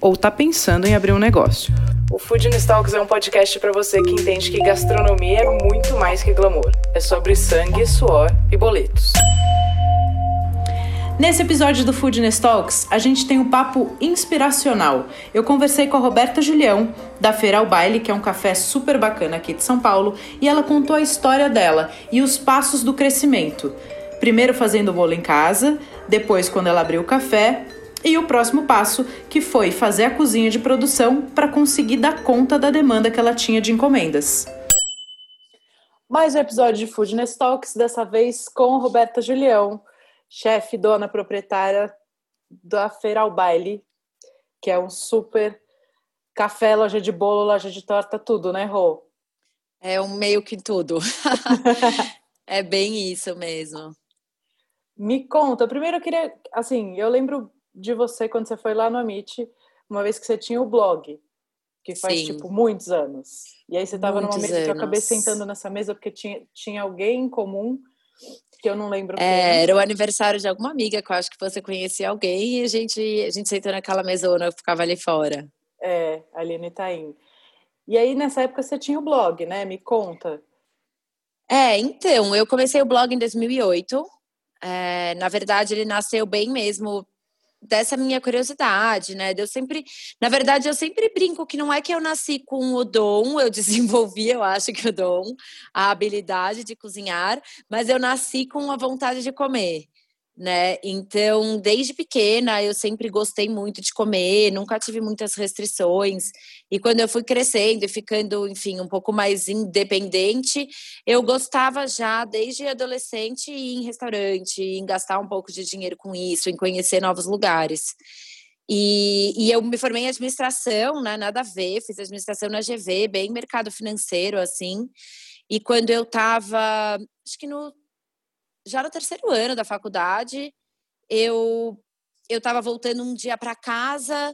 ou está pensando em abrir um negócio. O Food Talks é um podcast para você que entende que gastronomia é muito mais que glamour. É sobre sangue, suor e boletos. Nesse episódio do Food Talks, a gente tem um papo inspiracional. Eu conversei com a Roberta Julião, da Feira ao Baile, que é um café super bacana aqui de São Paulo, e ela contou a história dela e os passos do crescimento. Primeiro fazendo o bolo em casa, depois quando ela abriu o café e o próximo passo, que foi fazer a cozinha de produção para conseguir dar conta da demanda que ela tinha de encomendas. Mais um episódio de Foodness Talks, dessa vez com Roberta Julião, chefe, dona proprietária da Feira ao Baile, que é um super café, loja de bolo, loja de torta, tudo, né, Rô? É um meio que tudo. é bem isso mesmo. Me conta, primeiro eu queria, assim, eu lembro de você quando você foi lá no Amit, uma vez que você tinha o blog, que faz, Sim. tipo, muitos anos. E aí você estava numa mesa anos. que eu acabei sentando nessa mesa porque tinha, tinha alguém em comum que eu não lembro. É, era o aniversário de alguma amiga que eu acho que você conhecia alguém e a gente, a gente sentou naquela mesona que ficava ali fora. É, ali no Itaim. E aí, nessa época, você tinha o blog, né? Me conta. É, então, eu comecei o blog em 2008. É, na verdade, ele nasceu bem mesmo dessa minha curiosidade, né? Eu sempre, na verdade, eu sempre brinco que não é que eu nasci com o dom, eu desenvolvi, eu acho que o dom, a habilidade de cozinhar, mas eu nasci com a vontade de comer né? Então, desde pequena, eu sempre gostei muito de comer, nunca tive muitas restrições. E quando eu fui crescendo e ficando, enfim, um pouco mais independente, eu gostava já, desde adolescente, ir em restaurante, em gastar um pouco de dinheiro com isso, em conhecer novos lugares. E, e, eu me formei em administração, né? Nada a ver, fiz administração na GV, bem mercado financeiro, assim. E quando eu estava, acho que no já no terceiro ano da faculdade, eu eu estava voltando um dia para casa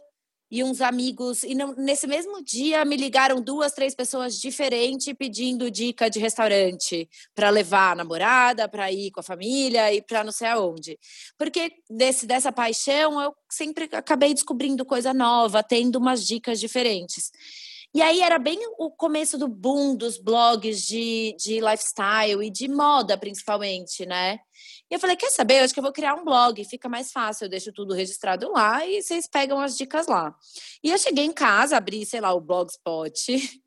e uns amigos e não, nesse mesmo dia me ligaram duas, três pessoas diferentes pedindo dica de restaurante para levar a namorada, para ir com a família e para não sei aonde. Porque desse dessa paixão eu sempre acabei descobrindo coisa nova, tendo umas dicas diferentes. E aí era bem o começo do boom dos blogs de, de lifestyle e de moda, principalmente, né? E eu falei, quer saber? Eu acho que eu vou criar um blog, fica mais fácil, eu deixo tudo registrado lá e vocês pegam as dicas lá. E eu cheguei em casa, abri, sei lá, o Blogspot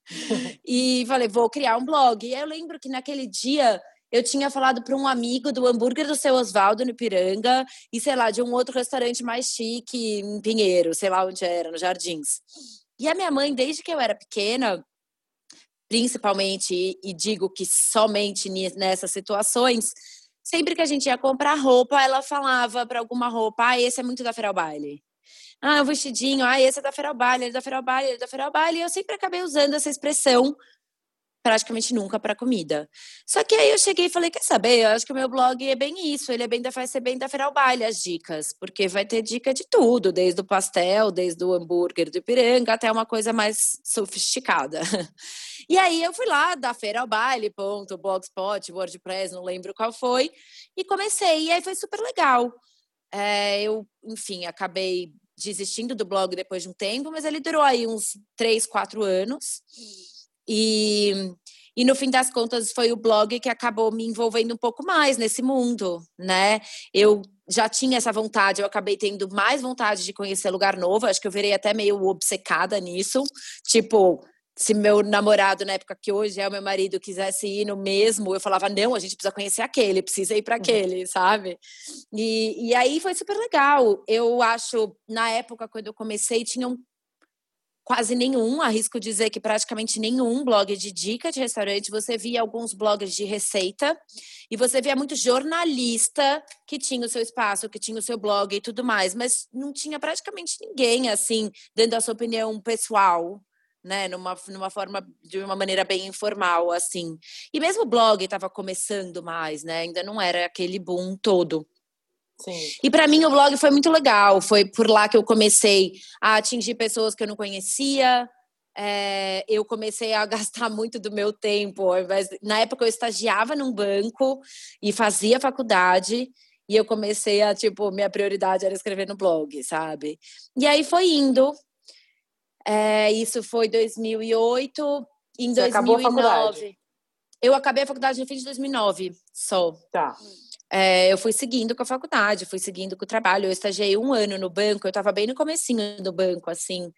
e falei, vou criar um blog. E eu lembro que naquele dia eu tinha falado para um amigo do hambúrguer do seu Oswaldo no Ipiranga e, sei lá, de um outro restaurante mais chique em Pinheiro, sei lá onde era, no Jardins. E a minha mãe, desde que eu era pequena, principalmente, e digo que somente nessas situações, sempre que a gente ia comprar roupa, ela falava para alguma roupa: ah, esse é muito da Feral Baile. Ah, o vestidinho, ah, esse é da Feral Baile, é da Feral Baile, é da Feral Baile. E eu sempre acabei usando essa expressão praticamente nunca para comida. Só que aí eu cheguei e falei, quer saber? Eu acho que o meu blog é bem isso, ele é bem da vai ser bem da Feral Baile as dicas, porque vai ter dica de tudo, desde o pastel, desde o hambúrguer do Ipiranga até uma coisa mais sofisticada. E aí eu fui lá da Feira ao Baile, ponto, Blogspot, WordPress, não lembro qual foi, e comecei, e aí foi super legal. É, eu, enfim, acabei desistindo do blog depois de um tempo, mas ele durou aí uns três, quatro anos. E, e no fim das contas foi o blog que acabou me envolvendo um pouco mais nesse mundo, né? Eu já tinha essa vontade, eu acabei tendo mais vontade de conhecer lugar novo, acho que eu virei até meio obcecada nisso, tipo, se meu namorado na época que hoje é o meu marido quisesse ir no mesmo, eu falava não, a gente precisa conhecer aquele, precisa ir para uhum. aquele, sabe? E, e aí foi super legal. Eu acho na época quando eu comecei tinham quase nenhum, arrisco dizer que praticamente nenhum blog de dica de restaurante. Você via alguns blogs de receita e você via muito jornalista que tinha o seu espaço, que tinha o seu blog e tudo mais, mas não tinha praticamente ninguém assim dando a sua opinião pessoal né? Numa, numa forma, de uma maneira bem informal, assim. E mesmo o blog estava começando mais, né? Ainda não era aquele boom todo. Sim. E para mim o blog foi muito legal. Foi por lá que eu comecei a atingir pessoas que eu não conhecia. É, eu comecei a gastar muito do meu tempo. Na época eu estagiava num banco e fazia faculdade. E eu comecei a, tipo, minha prioridade era escrever no blog, sabe? E aí foi indo. É, isso foi 2008. Em Você 2009. Acabou a faculdade? Eu acabei a faculdade no fim de 2009, só. Tá. É, eu fui seguindo com a faculdade, fui seguindo com o trabalho. Eu estagiei um ano no banco, eu estava bem no comecinho do banco, assim,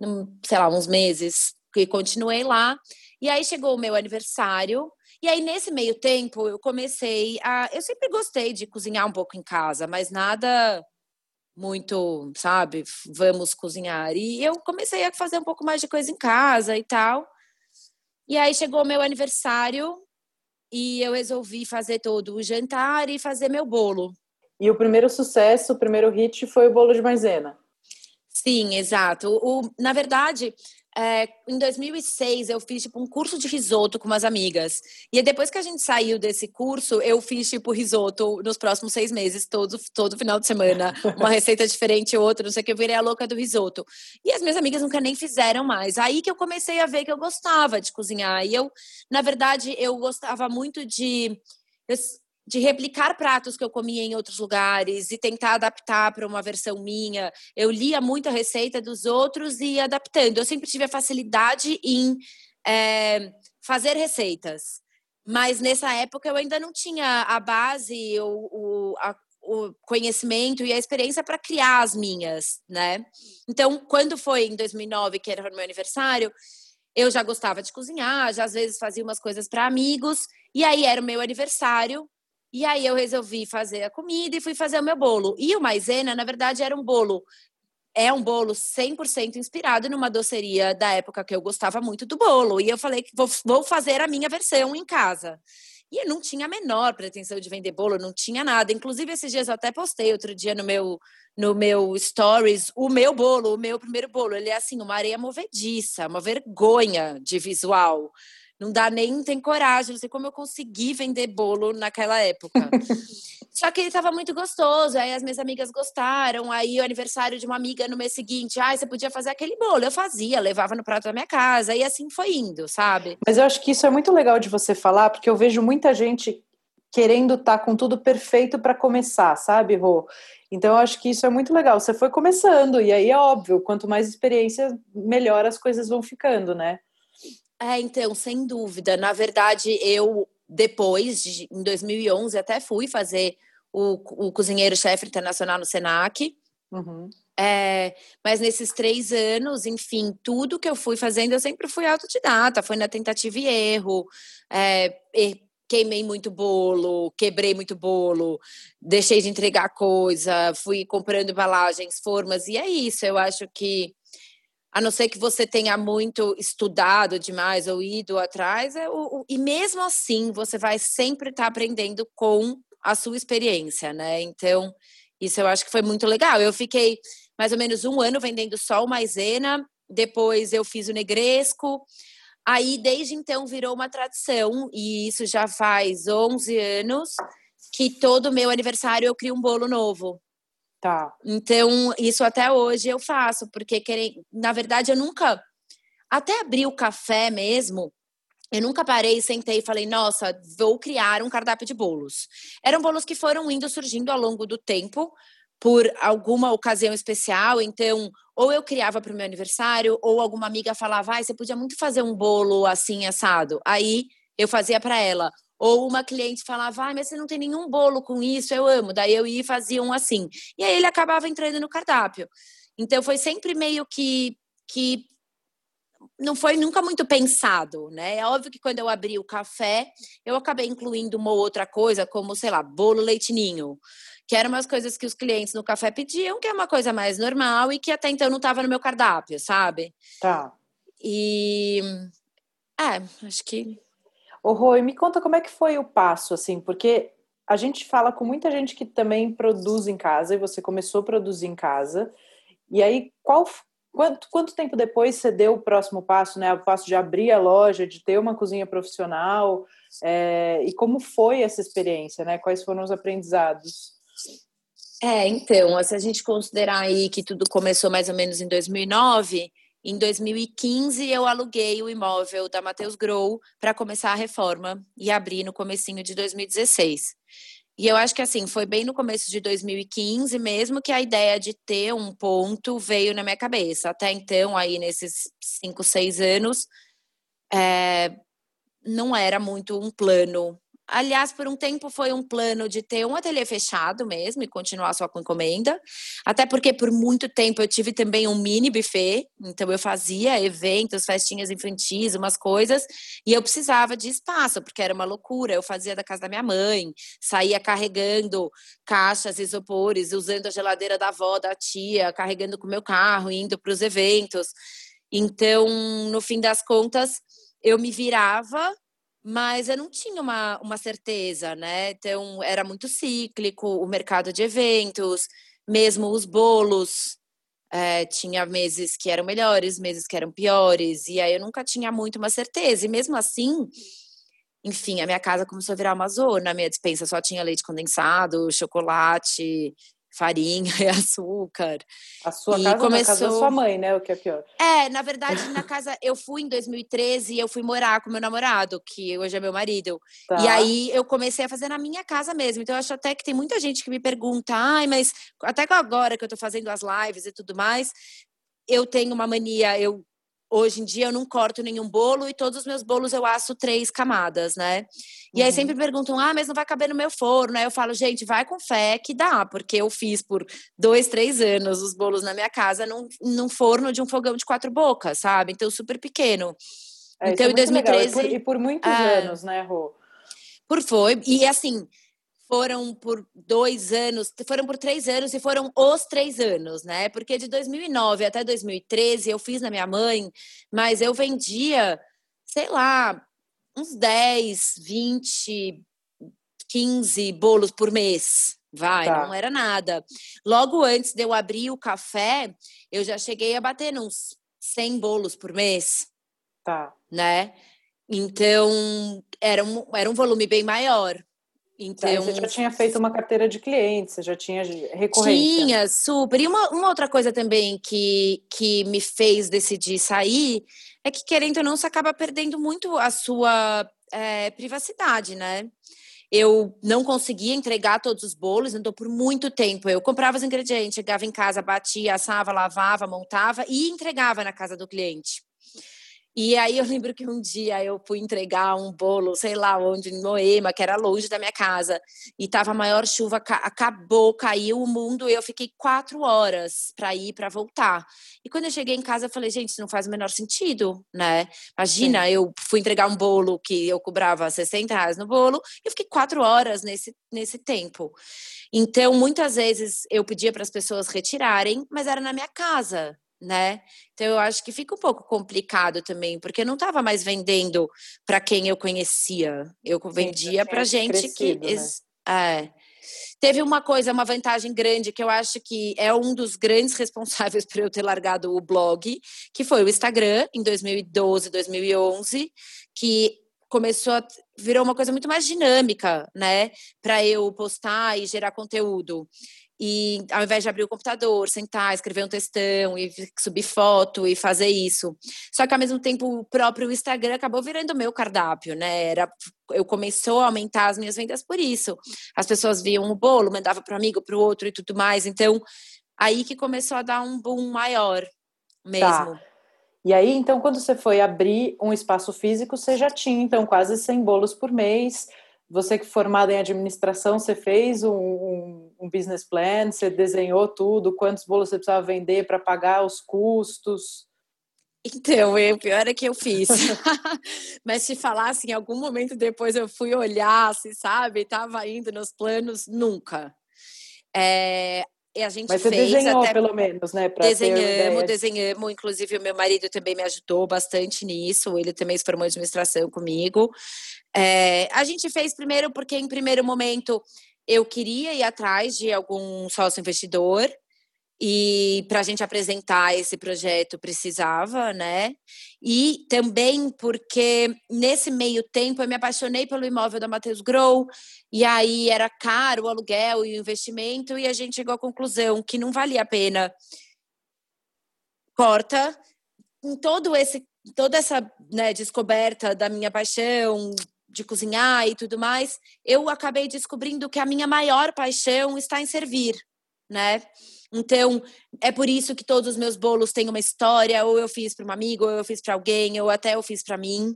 num, sei lá, uns meses. E continuei lá. E aí chegou o meu aniversário. E aí, nesse meio tempo, eu comecei a. Eu sempre gostei de cozinhar um pouco em casa, mas nada muito, sabe? Vamos cozinhar. E eu comecei a fazer um pouco mais de coisa em casa e tal. E aí chegou o meu aniversário e eu resolvi fazer todo o jantar e fazer meu bolo. E o primeiro sucesso, o primeiro hit foi o bolo de maisena. Sim, exato. O, na verdade, é, em 2006 eu fiz tipo um curso de risoto com umas amigas. E depois que a gente saiu desse curso, eu fiz tipo risoto nos próximos seis meses, todo, todo final de semana. Uma receita diferente, outra, não sei o que, eu virei a louca do risoto. E as minhas amigas nunca nem fizeram mais. Aí que eu comecei a ver que eu gostava de cozinhar. E eu, na verdade, eu gostava muito de. Eu, de replicar pratos que eu comia em outros lugares e tentar adaptar para uma versão minha. Eu lia muito a receita dos outros e ia adaptando. Eu sempre tive a facilidade em é, fazer receitas. Mas nessa época eu ainda não tinha a base, o, o, a, o conhecimento e a experiência para criar as minhas, né? Então, quando foi em 2009, que era o meu aniversário, eu já gostava de cozinhar, já às vezes fazia umas coisas para amigos, e aí era o meu aniversário, e aí eu resolvi fazer a comida e fui fazer o meu bolo. E o maisena, na verdade, era um bolo é um bolo 100% inspirado numa doceria da época que eu gostava muito do bolo. E eu falei que vou, vou fazer a minha versão em casa. E eu não tinha a menor pretensão de vender bolo, não tinha nada. Inclusive, esses dias eu até postei outro dia no meu, no meu stories o meu bolo, o meu primeiro bolo. Ele é assim, uma areia movediça, uma vergonha de visual. Não dá nem, tem coragem, não sei como eu consegui vender bolo naquela época. Só que ele estava muito gostoso, aí as minhas amigas gostaram, aí o aniversário de uma amiga no mês seguinte, ah, você podia fazer aquele bolo. Eu fazia, levava no prato da minha casa, e assim foi indo, sabe? Mas eu acho que isso é muito legal de você falar, porque eu vejo muita gente querendo estar tá com tudo perfeito para começar, sabe, Rô? Então eu acho que isso é muito legal. Você foi começando, e aí é óbvio, quanto mais experiência, melhor as coisas vão ficando, né? É, então, sem dúvida. Na verdade, eu depois, de, em 2011, até fui fazer o, o cozinheiro-chefe internacional no Senac. Uhum. É, mas nesses três anos, enfim, tudo que eu fui fazendo, eu sempre fui autodidata, foi na tentativa e erro. É, queimei muito bolo, quebrei muito bolo, deixei de entregar coisa, fui comprando embalagens, formas, e é isso. Eu acho que a não ser que você tenha muito estudado demais ou ido atrás, é o, o, e mesmo assim você vai sempre estar tá aprendendo com a sua experiência, né? Então, isso eu acho que foi muito legal. Eu fiquei mais ou menos um ano vendendo só o maisena, depois eu fiz o negresco, aí desde então virou uma tradição, e isso já faz 11 anos, que todo meu aniversário eu crio um bolo novo. Tá. Então, isso até hoje eu faço, porque querem, na verdade eu nunca até abrir o café mesmo, eu nunca parei, sentei e falei, nossa, vou criar um cardápio de bolos. Eram bolos que foram indo surgindo ao longo do tempo, por alguma ocasião especial. Então, ou eu criava para o meu aniversário, ou alguma amiga falava, ah, você podia muito fazer um bolo assim, assado. Aí eu fazia para ela. Ou uma cliente falava, ah, mas você não tem nenhum bolo com isso, eu amo. Daí eu ia e fazia um assim. E aí ele acabava entrando no cardápio. Então foi sempre meio que, que não foi nunca muito pensado, né? É óbvio que quando eu abri o café, eu acabei incluindo uma outra coisa, como, sei lá, bolo leitinho, que eram umas coisas que os clientes no café pediam, que é uma coisa mais normal e que até então não estava no meu cardápio, sabe? Tá. E. É, acho que Ô, Rui, me conta como é que foi o passo, assim, porque a gente fala com muita gente que também produz em casa, e você começou a produzir em casa, e aí qual, Quanto, quanto tempo depois você deu o próximo passo, né? O passo de abrir a loja, de ter uma cozinha profissional, é, e como foi essa experiência, né? Quais foram os aprendizados? É, então, se a gente considerar aí que tudo começou mais ou menos em 2009, em 2015 eu aluguei o imóvel da Matheus Grow para começar a reforma e abrir no comecinho de 2016. E eu acho que assim, foi bem no começo de 2015 mesmo que a ideia de ter um ponto veio na minha cabeça. Até então, aí nesses cinco, seis anos, é, não era muito um plano Aliás, por um tempo foi um plano de ter um ateliê fechado mesmo e continuar só com encomenda. Até porque por muito tempo eu tive também um mini buffet, então eu fazia eventos, festinhas infantis, umas coisas, e eu precisava de espaço, porque era uma loucura. Eu fazia da casa da minha mãe, saía carregando caixas, isopores, usando a geladeira da avó, da tia, carregando com o meu carro, indo para os eventos. Então, no fim das contas, eu me virava mas eu não tinha uma, uma certeza, né? Então, era muito cíclico o mercado de eventos, mesmo os bolos. É, tinha meses que eram melhores, meses que eram piores, e aí eu nunca tinha muito uma certeza. E mesmo assim, enfim, a minha casa começou a virar uma zona. A minha dispensa só tinha leite condensado, chocolate, farinha e açúcar. A sua e casa começou... casa da sua mãe, né? O que é pior. É, na verdade, na casa eu fui em 2013 e eu fui morar com meu namorado, que hoje é meu marido. Tá. E aí eu comecei a fazer na minha casa mesmo. Então eu acho até que tem muita gente que me pergunta: "Ai, mas até agora que eu tô fazendo as lives e tudo mais, eu tenho uma mania, eu Hoje em dia eu não corto nenhum bolo e todos os meus bolos eu asso três camadas, né? E uhum. aí sempre perguntam, ah, mas não vai caber no meu forno. Aí eu falo, gente, vai com fé que dá, porque eu fiz por dois, três anos os bolos na minha casa num, num forno de um fogão de quatro bocas, sabe? Então super pequeno. É, então é em 2013. E por, e por, muitos é, anos, né, Rô? Por foi. E assim, foram por dois anos, foram por três anos e foram os três anos, né? Porque de 2009 até 2013 eu fiz na minha mãe, mas eu vendia, sei lá, uns 10, 20, 15 bolos por mês. Vai, tá. não era nada. Logo antes de eu abrir o café, eu já cheguei a bater uns 100 bolos por mês. Tá. Né? Então, era um, era um volume bem maior. Então, você já tinha feito uma carteira de clientes, você já tinha recorrência. Tinha, super. E uma, uma outra coisa também que, que me fez decidir sair é que, querendo ou não, você acaba perdendo muito a sua é, privacidade, né? Eu não conseguia entregar todos os bolos, então por muito tempo eu comprava os ingredientes, chegava em casa, batia, assava, lavava, montava e entregava na casa do cliente. E aí eu lembro que um dia eu fui entregar um bolo, sei lá onde, em Moema, que era longe da minha casa, e tava a maior chuva, acabou, caiu o mundo, e eu fiquei quatro horas para ir para voltar. E quando eu cheguei em casa, eu falei, gente, isso não faz o menor sentido, né? Imagina, Sim. eu fui entregar um bolo que eu cobrava 60 reais no bolo, e eu fiquei quatro horas nesse, nesse tempo. Então, muitas vezes eu pedia para as pessoas retirarem, mas era na minha casa, né? Então eu acho que fica um pouco complicado também, porque eu não estava mais vendendo para quem eu conhecia, eu vendia para gente crescido, que né? é. Teve uma coisa, uma vantagem grande que eu acho que é um dos grandes responsáveis por eu ter largado o blog, que foi o Instagram em 2012, 2011, que começou a virou uma coisa muito mais dinâmica, né, para eu postar e gerar conteúdo. E ao invés de abrir o computador, sentar, escrever um textão e subir foto e fazer isso. Só que ao mesmo tempo o próprio Instagram acabou virando meu cardápio, né? Era, eu começou a aumentar as minhas vendas por isso. As pessoas viam o bolo, mandava para um amigo, para o outro e tudo mais. Então, aí que começou a dar um boom maior mesmo. Tá. E aí, então, quando você foi abrir um espaço físico, você já tinha, então, quase 100 bolos por mês você que formada em administração, você fez um, um, um, business plan, você desenhou tudo, quantos bolos você precisava vender para pagar os custos? Então, o pior é que eu fiz. Mas se falasse em algum momento depois eu fui olhar, se sabe, estava indo nos planos, nunca. É, e a gente Mas você fez desenhou, até... pelo menos, né? desenhamos, desenhamos. Inclusive, o meu marido também me ajudou bastante nisso. Ele também se formou em administração comigo. É, a gente fez primeiro porque, em primeiro momento, eu queria ir atrás de algum sócio investidor. e para a gente apresentar esse projeto precisava, né? E também porque nesse meio tempo eu me apaixonei pelo imóvel da Matheus Grow, e aí era caro o aluguel e o investimento, e a gente chegou à conclusão que não valia a pena. Corta em todo esse toda essa né, descoberta da minha paixão de cozinhar e tudo mais, eu acabei descobrindo que a minha maior paixão está em servir, né? Então, é por isso que todos os meus bolos têm uma história, ou eu fiz para um amigo, ou eu fiz para alguém, ou até eu fiz para mim.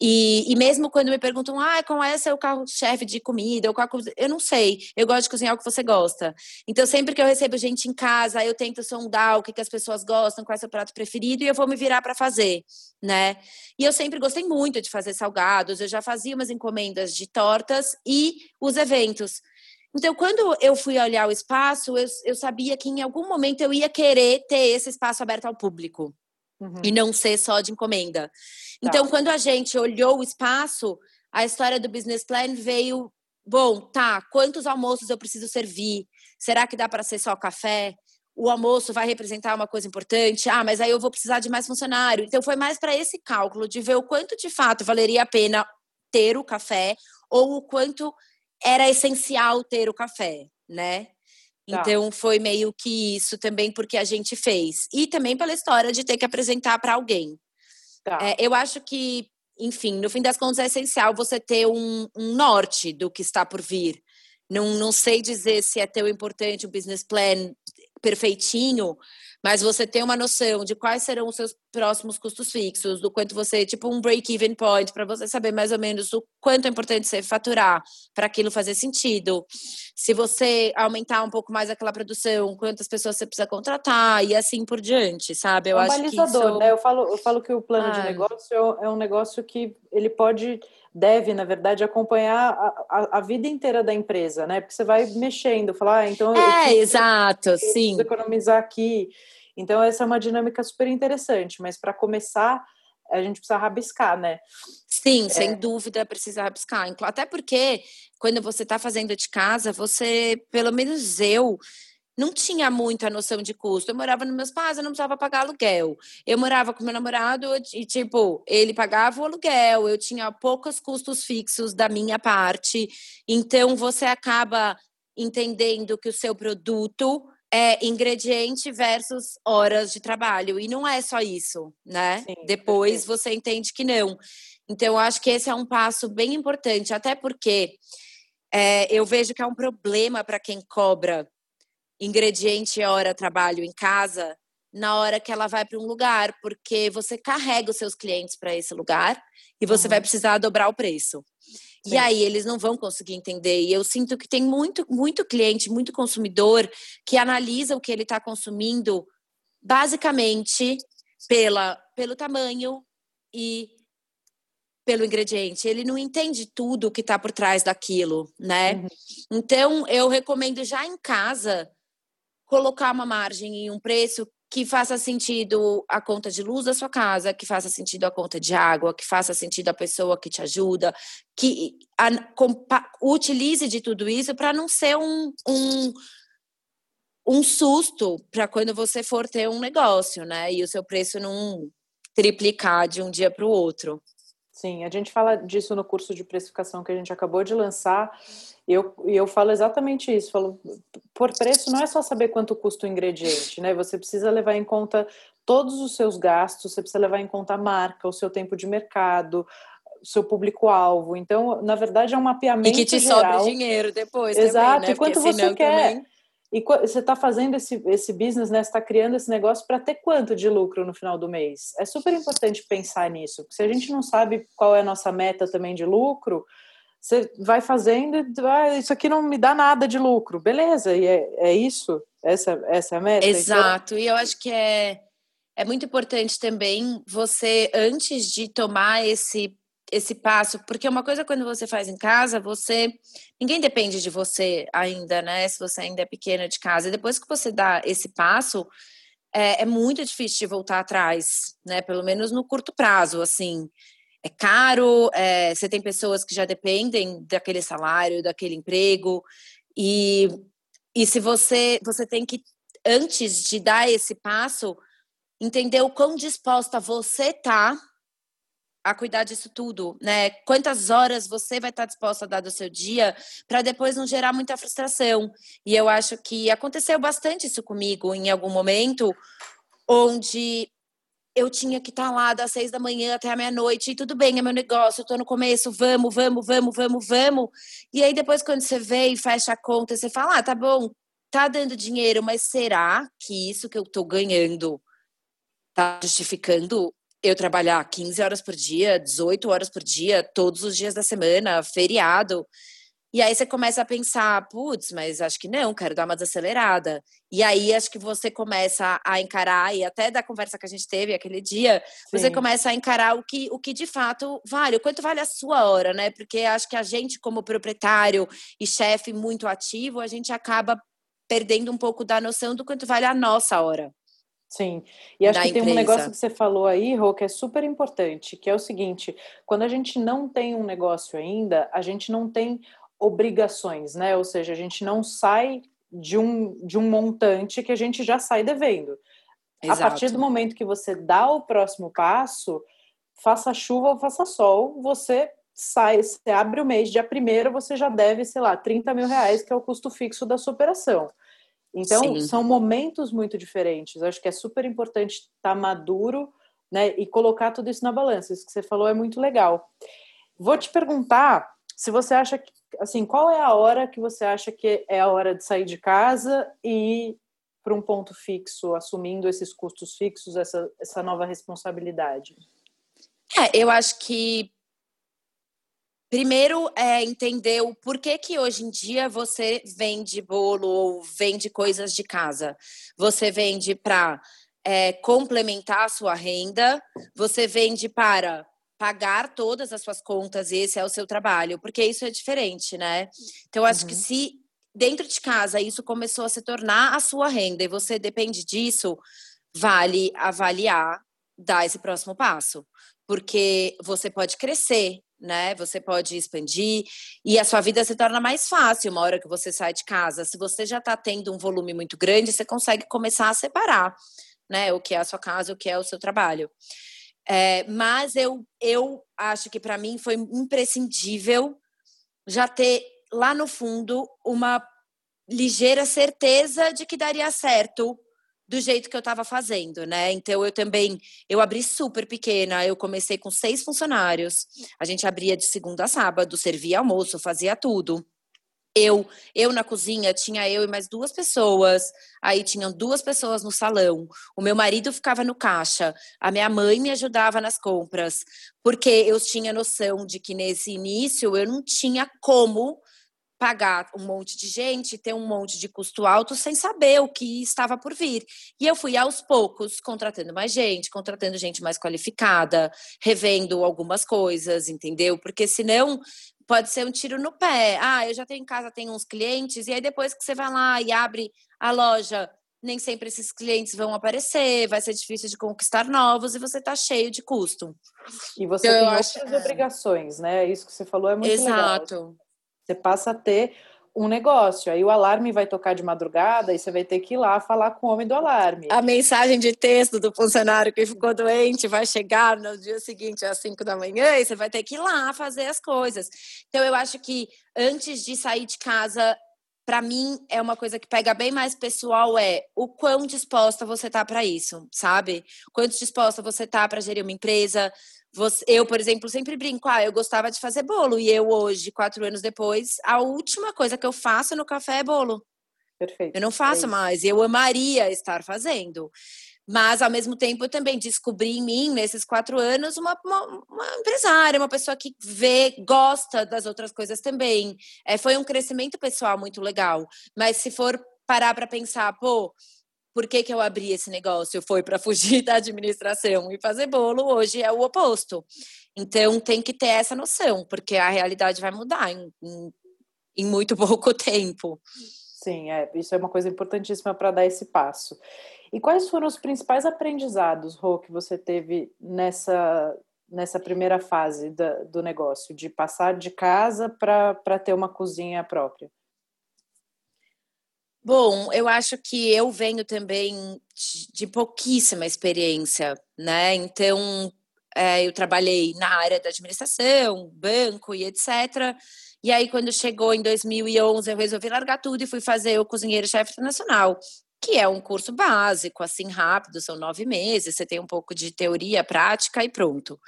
E, e mesmo quando me perguntam, ah, qual é seu carro-chefe de comida? Ou qual, eu não sei, eu gosto de cozinhar o que você gosta. Então, sempre que eu recebo gente em casa, eu tento sondar o que, que as pessoas gostam, qual é seu prato preferido, e eu vou me virar para fazer, né? E eu sempre gostei muito de fazer salgados, eu já fazia umas encomendas de tortas e os eventos. Então, quando eu fui olhar o espaço, eu, eu sabia que em algum momento eu ia querer ter esse espaço aberto ao público. Uhum. E não ser só de encomenda. Tá. Então, quando a gente olhou o espaço, a história do business plan veio. Bom, tá, quantos almoços eu preciso servir? Será que dá para ser só café? O almoço vai representar uma coisa importante? Ah, mas aí eu vou precisar de mais funcionário. Então, foi mais para esse cálculo de ver o quanto de fato valeria a pena ter o café ou o quanto era essencial ter o café, né? Tá. Então foi meio que isso também porque a gente fez. E também pela história de ter que apresentar para alguém. Tá. É, eu acho que, enfim, no fim das contas é essencial você ter um, um norte do que está por vir. Não, não sei dizer se é tão importante o business plan perfeitinho, mas você tem uma noção de quais serão os seus próximos custos fixos, do quanto você, tipo um break-even point, para você saber mais ou menos o quanto é importante você faturar para aquilo fazer sentido. Se você aumentar um pouco mais aquela produção, quantas pessoas você precisa contratar e assim por diante, sabe? Eu é um acho que isso... né? Eu falo, eu falo que o plano ah. de negócio é um negócio que ele pode deve, na verdade, acompanhar a, a, a, vida inteira da empresa, né? Porque você vai mexendo, falar, ah, então é, exato, eu sim. economizar aqui. Então essa é uma dinâmica super interessante, mas para começar a gente precisa rabiscar, né? Sim, é. sem dúvida precisa rabiscar. Até porque quando você está fazendo de casa, você, pelo menos eu, não tinha muita noção de custo. Eu morava nos meus pais, eu não precisava pagar aluguel. Eu morava com meu namorado e, tipo, ele pagava o aluguel, eu tinha poucos custos fixos da minha parte. Então, você acaba entendendo que o seu produto é ingrediente versus horas de trabalho. E não é só isso, né? Sim, Depois você entende que não. Então, eu acho que esse é um passo bem importante, até porque é, eu vejo que é um problema para quem cobra ingrediente hora trabalho em casa na hora que ela vai para um lugar, porque você carrega os seus clientes para esse lugar e você uhum. vai precisar dobrar o preço. Sim. E aí eles não vão conseguir entender. E eu sinto que tem muito, muito cliente, muito consumidor que analisa o que ele está consumindo basicamente pela, pelo tamanho e pelo ingrediente. Ele não entende tudo o que está por trás daquilo, né? Uhum. Então eu recomendo já em casa colocar uma margem em um preço que faça sentido a conta de luz da sua casa, que faça sentido a conta de água, que faça sentido a pessoa que te ajuda, que a, utilize de tudo isso para não ser um, um, um susto para quando você for ter um negócio, né? E o seu preço não triplicar de um dia para o outro. Sim, a gente fala disso no curso de precificação que a gente acabou de lançar e eu, eu falo exatamente isso. Falo, por preço não é só saber quanto custa o ingrediente, né? Você precisa levar em conta todos os seus gastos, você precisa levar em conta a marca, o seu tempo de mercado, o seu público-alvo. Então, na verdade, é um mapeamento. E que te geral. sobre dinheiro depois. Exato, também, né? e quanto você quer. Também... E você está fazendo esse, esse business, né? Você está criando esse negócio para ter quanto de lucro no final do mês? É super importante pensar nisso, porque se a gente não sabe qual é a nossa meta também de lucro, você vai fazendo e ah, isso aqui não me dá nada de lucro. Beleza, e é, é isso? Essa, essa é a meta? Então Exato, então... e eu acho que é, é muito importante também você, antes de tomar esse, esse passo, porque uma coisa quando você faz em casa, você. Ninguém depende de você ainda, né? Se você ainda é pequena de casa. E depois que você dá esse passo, é, é muito difícil de voltar atrás, né? Pelo menos no curto prazo, assim é caro, é, você tem pessoas que já dependem daquele salário, daquele emprego, e, e se você, você tem que antes de dar esse passo, entender o quão disposta você tá a cuidar disso tudo, né? Quantas horas você vai estar disposta a dar do seu dia para depois não gerar muita frustração. E eu acho que aconteceu bastante isso comigo em algum momento, onde eu tinha que estar lá das seis da manhã até a meia-noite, e tudo bem, é meu negócio, eu tô no começo, vamos, vamos, vamos, vamos, vamos. E aí depois, quando você vê e fecha a conta, você fala, ah, tá bom, tá dando dinheiro, mas será que isso que eu tô ganhando tá justificando eu trabalhar 15 horas por dia, 18 horas por dia, todos os dias da semana, feriado. E aí você começa a pensar, putz, mas acho que não, quero dar uma desacelerada. E aí acho que você começa a encarar, e até da conversa que a gente teve aquele dia, Sim. você começa a encarar o que, o que de fato vale, o quanto vale a sua hora, né? Porque acho que a gente, como proprietário e chefe muito ativo, a gente acaba perdendo um pouco da noção do quanto vale a nossa hora. Sim, e acho que empresa. tem um negócio que você falou aí, Rô, que é super importante, que é o seguinte: quando a gente não tem um negócio ainda, a gente não tem obrigações, né? Ou seja, a gente não sai de um, de um montante que a gente já sai devendo. Exato. A partir do momento que você dá o próximo passo, faça chuva ou faça sol, você sai, você abre o mês, dia primeiro, você já deve, sei lá, 30 mil reais, que é o custo fixo da sua operação. Então, Sim. são momentos muito diferentes. Eu acho que é super importante estar tá maduro né, e colocar tudo isso na balança. Isso que você falou é muito legal. Vou te perguntar se você acha que, assim, qual é a hora que você acha que é a hora de sair de casa e ir para um ponto fixo, assumindo esses custos fixos, essa, essa nova responsabilidade? É, eu acho que Primeiro é entender o porquê que hoje em dia você vende bolo ou vende coisas de casa. Você vende para é, complementar a sua renda, você vende para pagar todas as suas contas e esse é o seu trabalho, porque isso é diferente, né? Então, acho uhum. que se dentro de casa isso começou a se tornar a sua renda e você depende disso, vale avaliar, dar esse próximo passo, porque você pode crescer, né? Você pode expandir e a sua vida se torna mais fácil uma hora que você sai de casa. Se você já está tendo um volume muito grande, você consegue começar a separar, né? O que é a sua casa, o que é o seu trabalho. É, mas eu, eu acho que para mim foi imprescindível já ter lá no fundo uma ligeira certeza de que daria certo do jeito que eu estava fazendo, né? Então eu também eu abri super pequena, eu comecei com seis funcionários. A gente abria de segunda a sábado, servia almoço, fazia tudo. Eu, eu na cozinha tinha eu e mais duas pessoas. Aí tinham duas pessoas no salão. O meu marido ficava no caixa. A minha mãe me ajudava nas compras, porque eu tinha noção de que nesse início eu não tinha como pagar um monte de gente, ter um monte de custo alto sem saber o que estava por vir. E eu fui aos poucos contratando mais gente, contratando gente mais qualificada, revendo algumas coisas, entendeu? Porque senão pode ser um tiro no pé. Ah, eu já tenho em casa, tenho uns clientes, e aí depois que você vai lá e abre a loja, nem sempre esses clientes vão aparecer, vai ser difícil de conquistar novos e você está cheio de custo. E você então, tem outras acho... obrigações, né? Isso que você falou é muito Exato. legal. Exato. Você passa a ter um negócio. Aí o alarme vai tocar de madrugada e você vai ter que ir lá falar com o homem do alarme. A mensagem de texto do funcionário que ficou doente vai chegar no dia seguinte às 5 da manhã e você vai ter que ir lá fazer as coisas. Então eu acho que antes de sair de casa, para mim é uma coisa que pega bem mais pessoal é o quão disposta você tá para isso, sabe? Quanto disposta você tá para gerir uma empresa, você, eu, por exemplo, sempre brinco, ah, eu gostava de fazer bolo. E eu hoje, quatro anos depois, a última coisa que eu faço no café é bolo. Perfeito. Eu não faço é mais. Eu amaria estar fazendo. Mas, ao mesmo tempo, eu também descobri em mim, nesses quatro anos, uma, uma, uma empresária, uma pessoa que vê, gosta das outras coisas também. É, foi um crescimento pessoal muito legal. Mas se for parar para pensar, pô, por que, que eu abri esse negócio? Foi para fugir da administração e fazer bolo, hoje é o oposto. Então tem que ter essa noção, porque a realidade vai mudar em, em, em muito pouco tempo. Sim, é, isso é uma coisa importantíssima para dar esse passo. E quais foram os principais aprendizados, Rô, que você teve nessa, nessa primeira fase da, do negócio, de passar de casa para ter uma cozinha própria? Bom, eu acho que eu venho também de pouquíssima experiência, né? Então, é, eu trabalhei na área da administração, banco e etc. E aí, quando chegou em 2011, eu resolvi largar tudo e fui fazer o Cozinheiro-Chefe Internacional, que é um curso básico, assim, rápido, são nove meses, você tem um pouco de teoria, prática e pronto.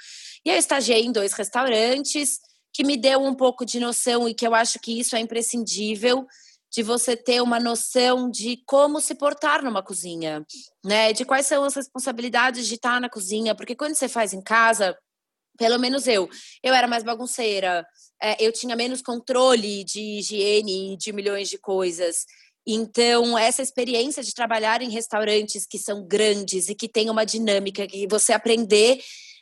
E eu estagiei em dois restaurantes, que me deu um pouco de noção e que eu acho que isso é imprescindível de você ter uma noção de como se portar numa cozinha, né? De quais são as responsabilidades de estar na cozinha, porque quando você faz em casa, pelo menos eu, eu era mais bagunceira, é, eu tinha menos controle de higiene, de milhões de coisas. Então, essa experiência de trabalhar em restaurantes que são grandes e que tem uma dinâmica, que você aprender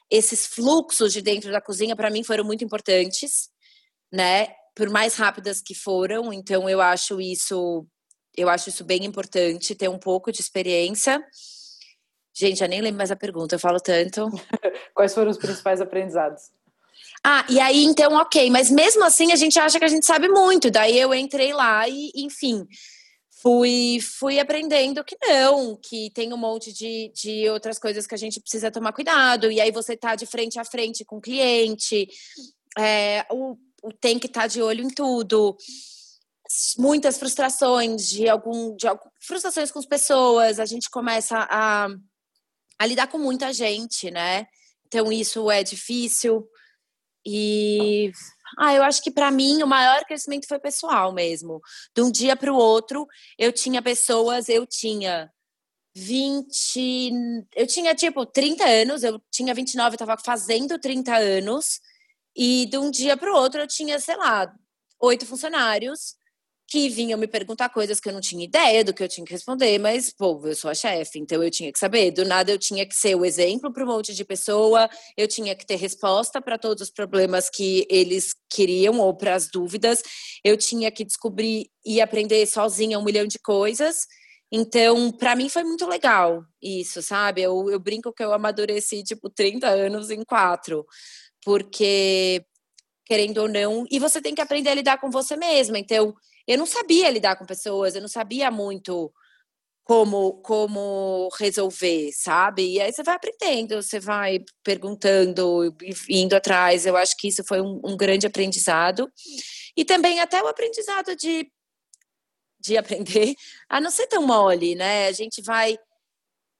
esses fluxos de dentro da cozinha, para mim, foram muito importantes, né? por mais rápidas que foram. Então eu acho isso, eu acho isso bem importante ter um pouco de experiência. Gente, eu nem lembro mais a pergunta, eu falo tanto. Quais foram os principais aprendizados? Ah, e aí então, ok, mas mesmo assim a gente acha que a gente sabe muito. Daí eu entrei lá e, enfim, fui, fui aprendendo que não, que tem um monte de, de outras coisas que a gente precisa tomar cuidado. E aí você tá de frente a frente com o cliente. É, o, tem que estar tá de olho em tudo. Muitas frustrações de algum, de frustrações com as pessoas, a gente começa a, a lidar com muita gente, né? Então isso é difícil. E ah, eu acho que para mim o maior crescimento foi pessoal mesmo. De um dia para o outro, eu tinha pessoas, eu tinha 20, eu tinha tipo 30 anos, eu tinha 29, eu estava fazendo 30 anos. E de um dia para o outro eu tinha, sei lá, oito funcionários que vinham me perguntar coisas que eu não tinha ideia do que eu tinha que responder, mas, pô, eu sou a chefe, então eu tinha que saber. Do nada eu tinha que ser o exemplo para um monte de pessoa, eu tinha que ter resposta para todos os problemas que eles queriam ou para as dúvidas, eu tinha que descobrir e aprender sozinha um milhão de coisas. Então, para mim foi muito legal isso, sabe? Eu, eu brinco que eu amadureci, tipo, 30 anos em quatro porque querendo ou não, e você tem que aprender a lidar com você mesma. Então, eu não sabia lidar com pessoas, eu não sabia muito como como resolver, sabe? E aí você vai aprendendo, você vai perguntando, indo atrás. Eu acho que isso foi um, um grande aprendizado. E também até o aprendizado de de aprender a não ser tão mole, né? A gente vai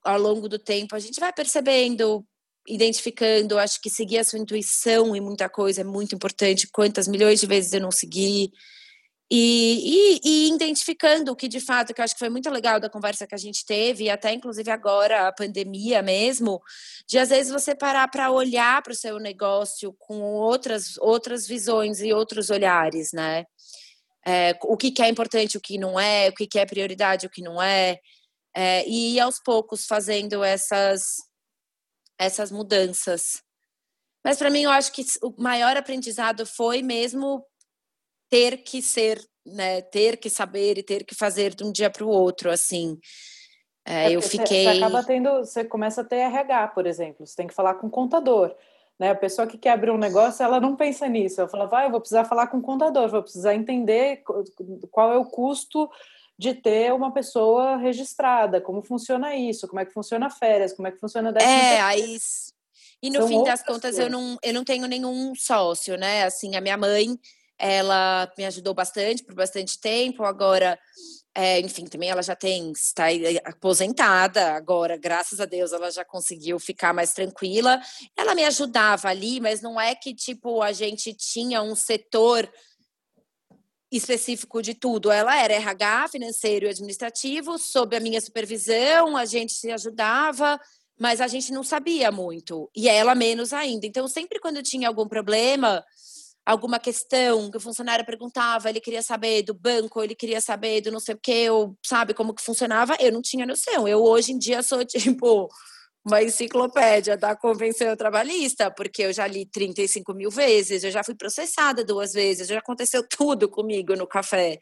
ao longo do tempo, a gente vai percebendo identificando, acho que seguir a sua intuição e muita coisa é muito importante. Quantas milhões de vezes eu não segui. E, e, e, identificando o que de fato, que eu acho que foi muito legal da conversa que a gente teve, e até inclusive agora, a pandemia mesmo, de às vezes você parar para olhar para o seu negócio com outras, outras visões e outros olhares, né? É, o que, que, é importante, o que não é, o que, que é prioridade, o que não é, é e ir aos poucos fazendo essas, essas mudanças. Mas para mim eu acho que o maior aprendizado foi mesmo ter que ser, né, ter que saber e ter que fazer de um dia para o outro, assim. É, é eu fiquei. Você acaba tendo, você começa a ter RH, por exemplo. Você tem que falar com o contador. Né? A pessoa que quer abrir um negócio, ela não pensa nisso. Ela fala, vai, eu vou precisar falar com o contador, vou precisar entender qual é o custo de ter uma pessoa registrada, como funciona isso, como é que funciona férias, como é que funciona É, aí e no São fim das contas eu não, eu não tenho nenhum sócio, né? Assim, a minha mãe, ela me ajudou bastante por bastante tempo, agora é, enfim, também ela já tem, está aposentada agora, graças a Deus ela já conseguiu ficar mais tranquila. Ela me ajudava ali, mas não é que, tipo, a gente tinha um setor específico de tudo. Ela era RH, financeiro e administrativo, sob a minha supervisão, a gente se ajudava, mas a gente não sabia muito, e ela menos ainda. Então, sempre quando tinha algum problema, alguma questão que o funcionário perguntava, ele queria saber do banco, ele queria saber do não sei o que, ou sabe como que funcionava, eu não tinha noção. Eu hoje em dia sou tipo uma enciclopédia da Convenção Trabalhista, porque eu já li 35 mil vezes, eu já fui processada duas vezes, já aconteceu tudo comigo no café.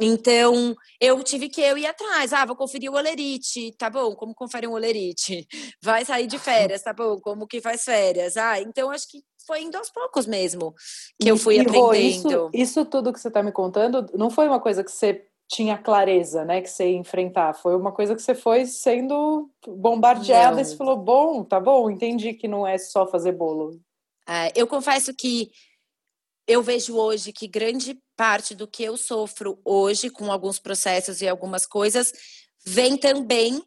Então, eu tive que eu ir atrás. Ah, vou conferir o olerite, tá bom? Como confere um olerite? Vai sair de férias, tá bom? Como que faz férias? Ah, então acho que foi indo aos poucos mesmo que eu fui e, aprendendo. Isso, isso tudo que você está me contando não foi uma coisa que você tinha clareza, né, que você ia enfrentar. Foi uma coisa que você foi sendo bombardeada não. e você falou, bom, tá bom, entendi que não é só fazer bolo. É, eu confesso que eu vejo hoje que grande parte do que eu sofro hoje com alguns processos e algumas coisas vem também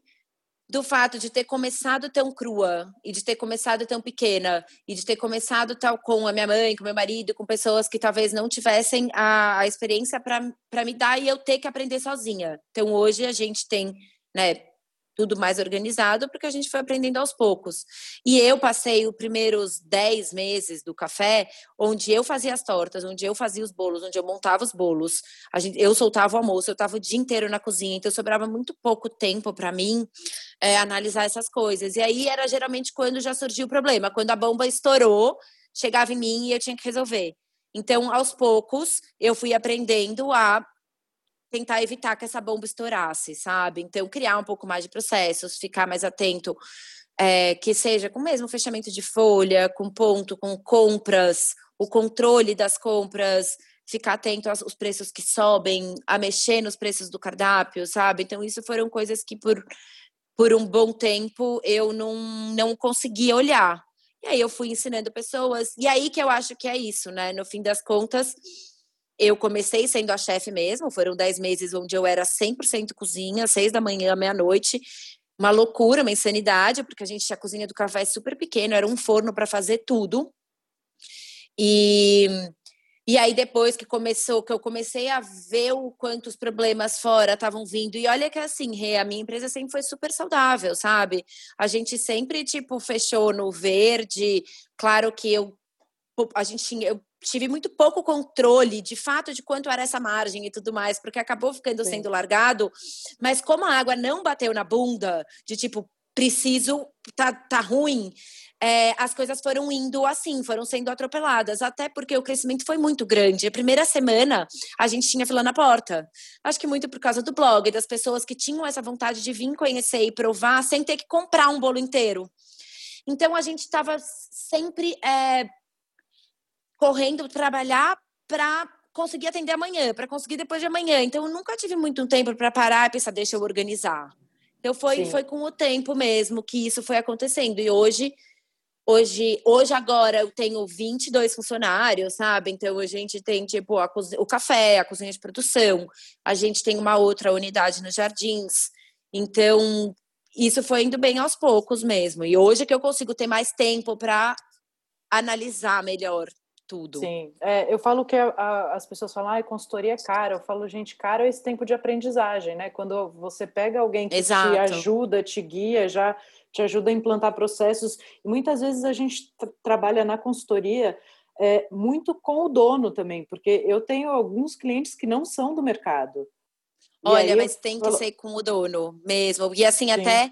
do fato de ter começado tão crua e de ter começado tão pequena e de ter começado tal com a minha mãe, com meu marido, com pessoas que talvez não tivessem a, a experiência para me dar e eu ter que aprender sozinha. Então hoje a gente tem, né, tudo mais organizado, porque a gente foi aprendendo aos poucos. E eu passei os primeiros 10 meses do café, onde eu fazia as tortas, onde eu fazia os bolos, onde eu montava os bolos. A gente, eu soltava o almoço, eu estava o dia inteiro na cozinha, então sobrava muito pouco tempo para mim é, analisar essas coisas. E aí era geralmente quando já surgiu o problema, quando a bomba estourou, chegava em mim e eu tinha que resolver. Então, aos poucos, eu fui aprendendo a tentar evitar que essa bomba estourasse, sabe? Então, criar um pouco mais de processos, ficar mais atento, é, que seja com o mesmo fechamento de folha, com ponto, com compras, o controle das compras, ficar atento aos preços que sobem, a mexer nos preços do cardápio, sabe? Então, isso foram coisas que por, por um bom tempo eu não, não conseguia olhar. E aí eu fui ensinando pessoas, e aí que eu acho que é isso, né? No fim das contas, eu comecei sendo a chefe mesmo, foram 10 meses onde eu era 100% cozinha, seis da manhã meia-noite. Uma loucura, uma insanidade, porque a gente a cozinha do café super pequeno, era um forno para fazer tudo. E e aí depois que começou, que eu comecei a ver o quantos problemas fora estavam vindo. E olha que assim, Rê, a minha empresa sempre foi super saudável, sabe? A gente sempre tipo fechou no verde. Claro que eu a gente tinha, eu tive muito pouco controle, de fato, de quanto era essa margem e tudo mais, porque acabou ficando Sim. sendo largado. Mas como a água não bateu na bunda, de tipo, preciso, tá, tá ruim, é, as coisas foram indo assim, foram sendo atropeladas, até porque o crescimento foi muito grande. A primeira semana, a gente tinha fila na porta. Acho que muito por causa do blog, das pessoas que tinham essa vontade de vir conhecer e provar sem ter que comprar um bolo inteiro. Então, a gente estava sempre é, correndo trabalhar para conseguir atender amanhã, para conseguir depois de amanhã. Então, eu nunca tive muito tempo para parar e pensar, deixa eu organizar. Então, foi, foi com o tempo mesmo que isso foi acontecendo. E hoje, hoje, hoje agora, eu tenho 22 funcionários, sabe? Então, a gente tem, tipo, a o café, a cozinha de produção. A gente tem uma outra unidade nos jardins. Então, isso foi indo bem aos poucos mesmo. E hoje que eu consigo ter mais tempo para analisar melhor tudo. Sim, é, eu falo que a, a, as pessoas falam, ah, consultoria é cara. Eu falo, gente, cara é esse tempo de aprendizagem, né? Quando você pega alguém que Exato. te ajuda, te guia, já te ajuda a implantar processos. E muitas vezes a gente tra trabalha na consultoria é, muito com o dono também, porque eu tenho alguns clientes que não são do mercado. Olha, mas tem que ser com o dono mesmo. E assim, Sim. até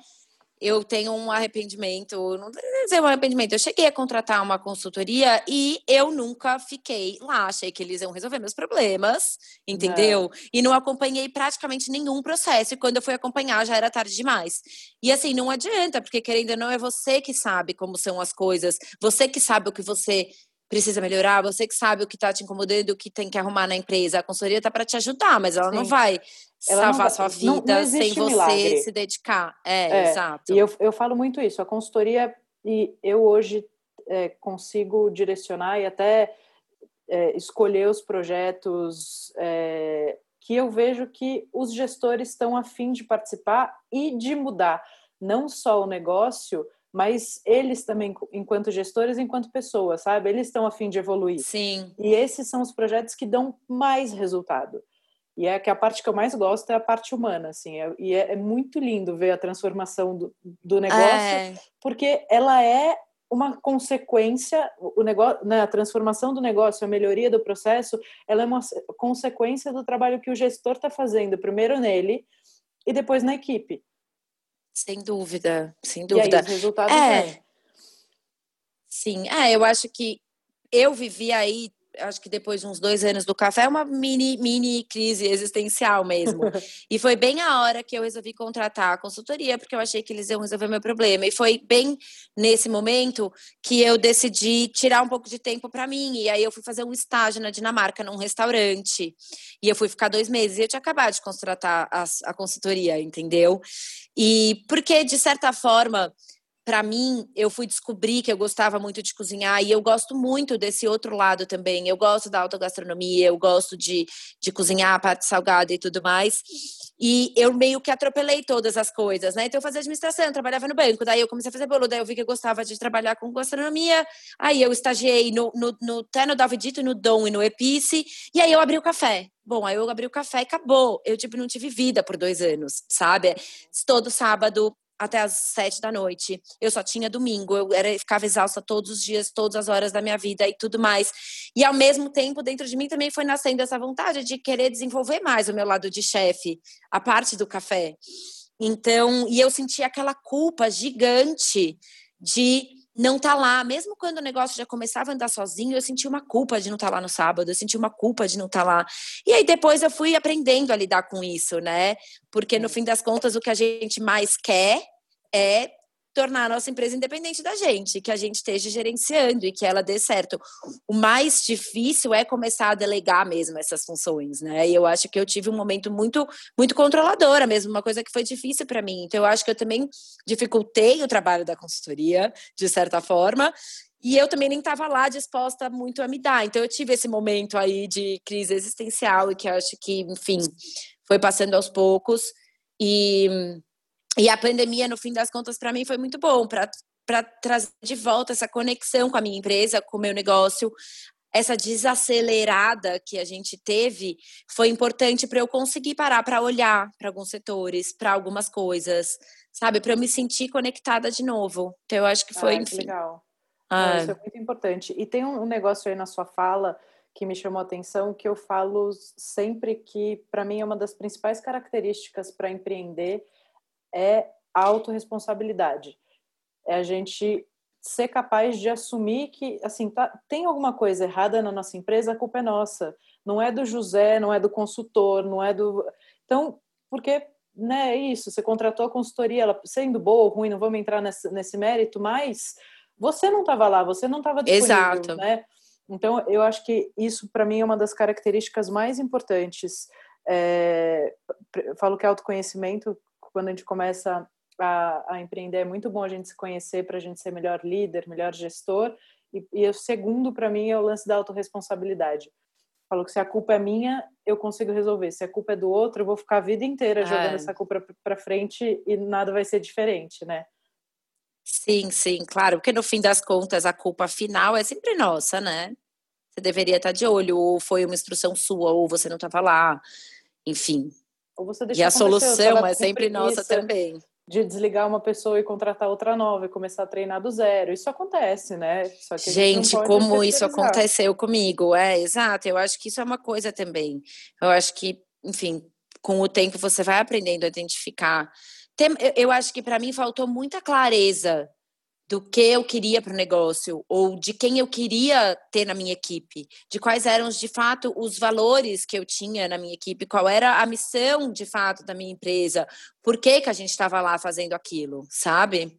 eu tenho um arrependimento, não dizer um arrependimento, eu cheguei a contratar uma consultoria e eu nunca fiquei lá, achei que eles iam resolver meus problemas, entendeu? Não. E não acompanhei praticamente nenhum processo, e quando eu fui acompanhar já era tarde demais. E assim, não adianta, porque querendo ou não, é você que sabe como são as coisas, você que sabe o que você precisa melhorar, você que sabe o que está te incomodando, o que tem que arrumar na empresa. A consultoria está para te ajudar, mas ela Sim. não vai ela salvar sua vida não, não sem você milagre. se dedicar. É, é, exato. E eu, eu falo muito isso. A consultoria, e eu hoje é, consigo direcionar e até é, escolher os projetos é, que eu vejo que os gestores estão afim de participar e de mudar não só o negócio, mas eles também, enquanto gestores, enquanto pessoas, sabe? Eles estão a fim de evoluir. Sim. E esses são os projetos que dão mais resultado. E é que a parte que eu mais gosto é a parte humana, assim. É, e é, é, muito lindo ver a transformação do, do negócio, é. porque ela é uma consequência, o negócio, né, a transformação do negócio, a melhoria do processo, ela é uma consequência do trabalho que o gestor está fazendo, primeiro nele e depois na equipe. Sem dúvida, sem dúvida. E aí, os resultados é. Sim, é, eu acho que eu vivi aí acho que depois de uns dois anos do café, uma mini, mini crise existencial mesmo. e foi bem a hora que eu resolvi contratar a consultoria, porque eu achei que eles iam resolver meu problema. E foi bem nesse momento que eu decidi tirar um pouco de tempo para mim. E aí eu fui fazer um estágio na Dinamarca, num restaurante. E eu fui ficar dois meses. E eu tinha acabado de contratar a, a consultoria, entendeu? E porque, de certa forma, para mim, eu fui descobrir que eu gostava muito de cozinhar e eu gosto muito desse outro lado também. Eu gosto da autogastronomia, eu gosto de, de cozinhar a parte salgada e tudo mais. E eu meio que atropelei todas as coisas, né? Então eu fazia administração, eu trabalhava no banco, daí eu comecei a fazer bolo, daí eu vi que eu gostava de trabalhar com gastronomia, aí eu estagiei no, no, no até Davidito, no Dom e no Epice, e aí eu abri o café. Bom, aí eu abri o café e acabou. Eu, tipo, não tive vida por dois anos, sabe? Todo sábado até as sete da noite. Eu só tinha domingo, eu era, ficava exausta todos os dias, todas as horas da minha vida e tudo mais. E ao mesmo tempo, dentro de mim também foi nascendo essa vontade de querer desenvolver mais o meu lado de chefe, a parte do café. Então, e eu senti aquela culpa gigante de não tá lá, mesmo quando o negócio já começava a andar sozinho, eu senti uma culpa de não estar tá lá no sábado, eu senti uma culpa de não estar tá lá. E aí depois eu fui aprendendo a lidar com isso, né? Porque no fim das contas o que a gente mais quer é tornar a nossa empresa independente da gente, que a gente esteja gerenciando e que ela dê certo. O mais difícil é começar a delegar mesmo essas funções, né? E eu acho que eu tive um momento muito muito controladora mesmo, uma coisa que foi difícil para mim. Então eu acho que eu também dificultei o trabalho da consultoria de certa forma. E eu também nem estava lá disposta muito a me dar. Então eu tive esse momento aí de crise existencial e que eu acho que, enfim, foi passando aos poucos e e a pandemia, no fim das contas, para mim foi muito bom para trazer de volta essa conexão com a minha empresa, com o meu negócio. Essa desacelerada que a gente teve foi importante para eu conseguir parar para olhar para alguns setores, para algumas coisas, sabe? Para eu me sentir conectada de novo. Então, eu acho que foi. Ah, que legal. Ah. Isso é muito importante. E tem um negócio aí na sua fala que me chamou a atenção, que eu falo sempre que, para mim, é uma das principais características para empreender é a autorresponsabilidade. É a gente ser capaz de assumir que, assim, tá, tem alguma coisa errada na nossa empresa, a culpa é nossa. Não é do José, não é do consultor, não é do. Então, porque, né, é isso, você contratou a consultoria, ela sendo boa ou ruim, não vamos entrar nesse, nesse mérito, mas você não estava lá, você não estava disponível, Exato. né? Então, eu acho que isso, para mim, é uma das características mais importantes. É, falo que é autoconhecimento, quando a gente começa a, a empreender, é muito bom a gente se conhecer para a gente ser melhor líder, melhor gestor. E, e o segundo, para mim, é o lance da autorresponsabilidade. Falou que se a culpa é minha, eu consigo resolver. Se a culpa é do outro, eu vou ficar a vida inteira é. jogando essa culpa para frente e nada vai ser diferente, né? Sim, sim, claro, porque no fim das contas a culpa final é sempre nossa, né? Você deveria estar de olho, ou foi uma instrução sua, ou você não estava lá, enfim. Ou você deixa e a solução é sempre nossa também. De desligar uma pessoa e contratar outra nova e começar a treinar do zero. Isso acontece, né? gente, gente como isso aconteceu comigo. É, exato. Eu acho que isso é uma coisa também. Eu acho que, enfim, com o tempo você vai aprendendo a identificar. eu acho que para mim faltou muita clareza do que eu queria para o negócio ou de quem eu queria ter na minha equipe, de quais eram de fato os valores que eu tinha na minha equipe, qual era a missão de fato da minha empresa, por que que a gente estava lá fazendo aquilo, sabe?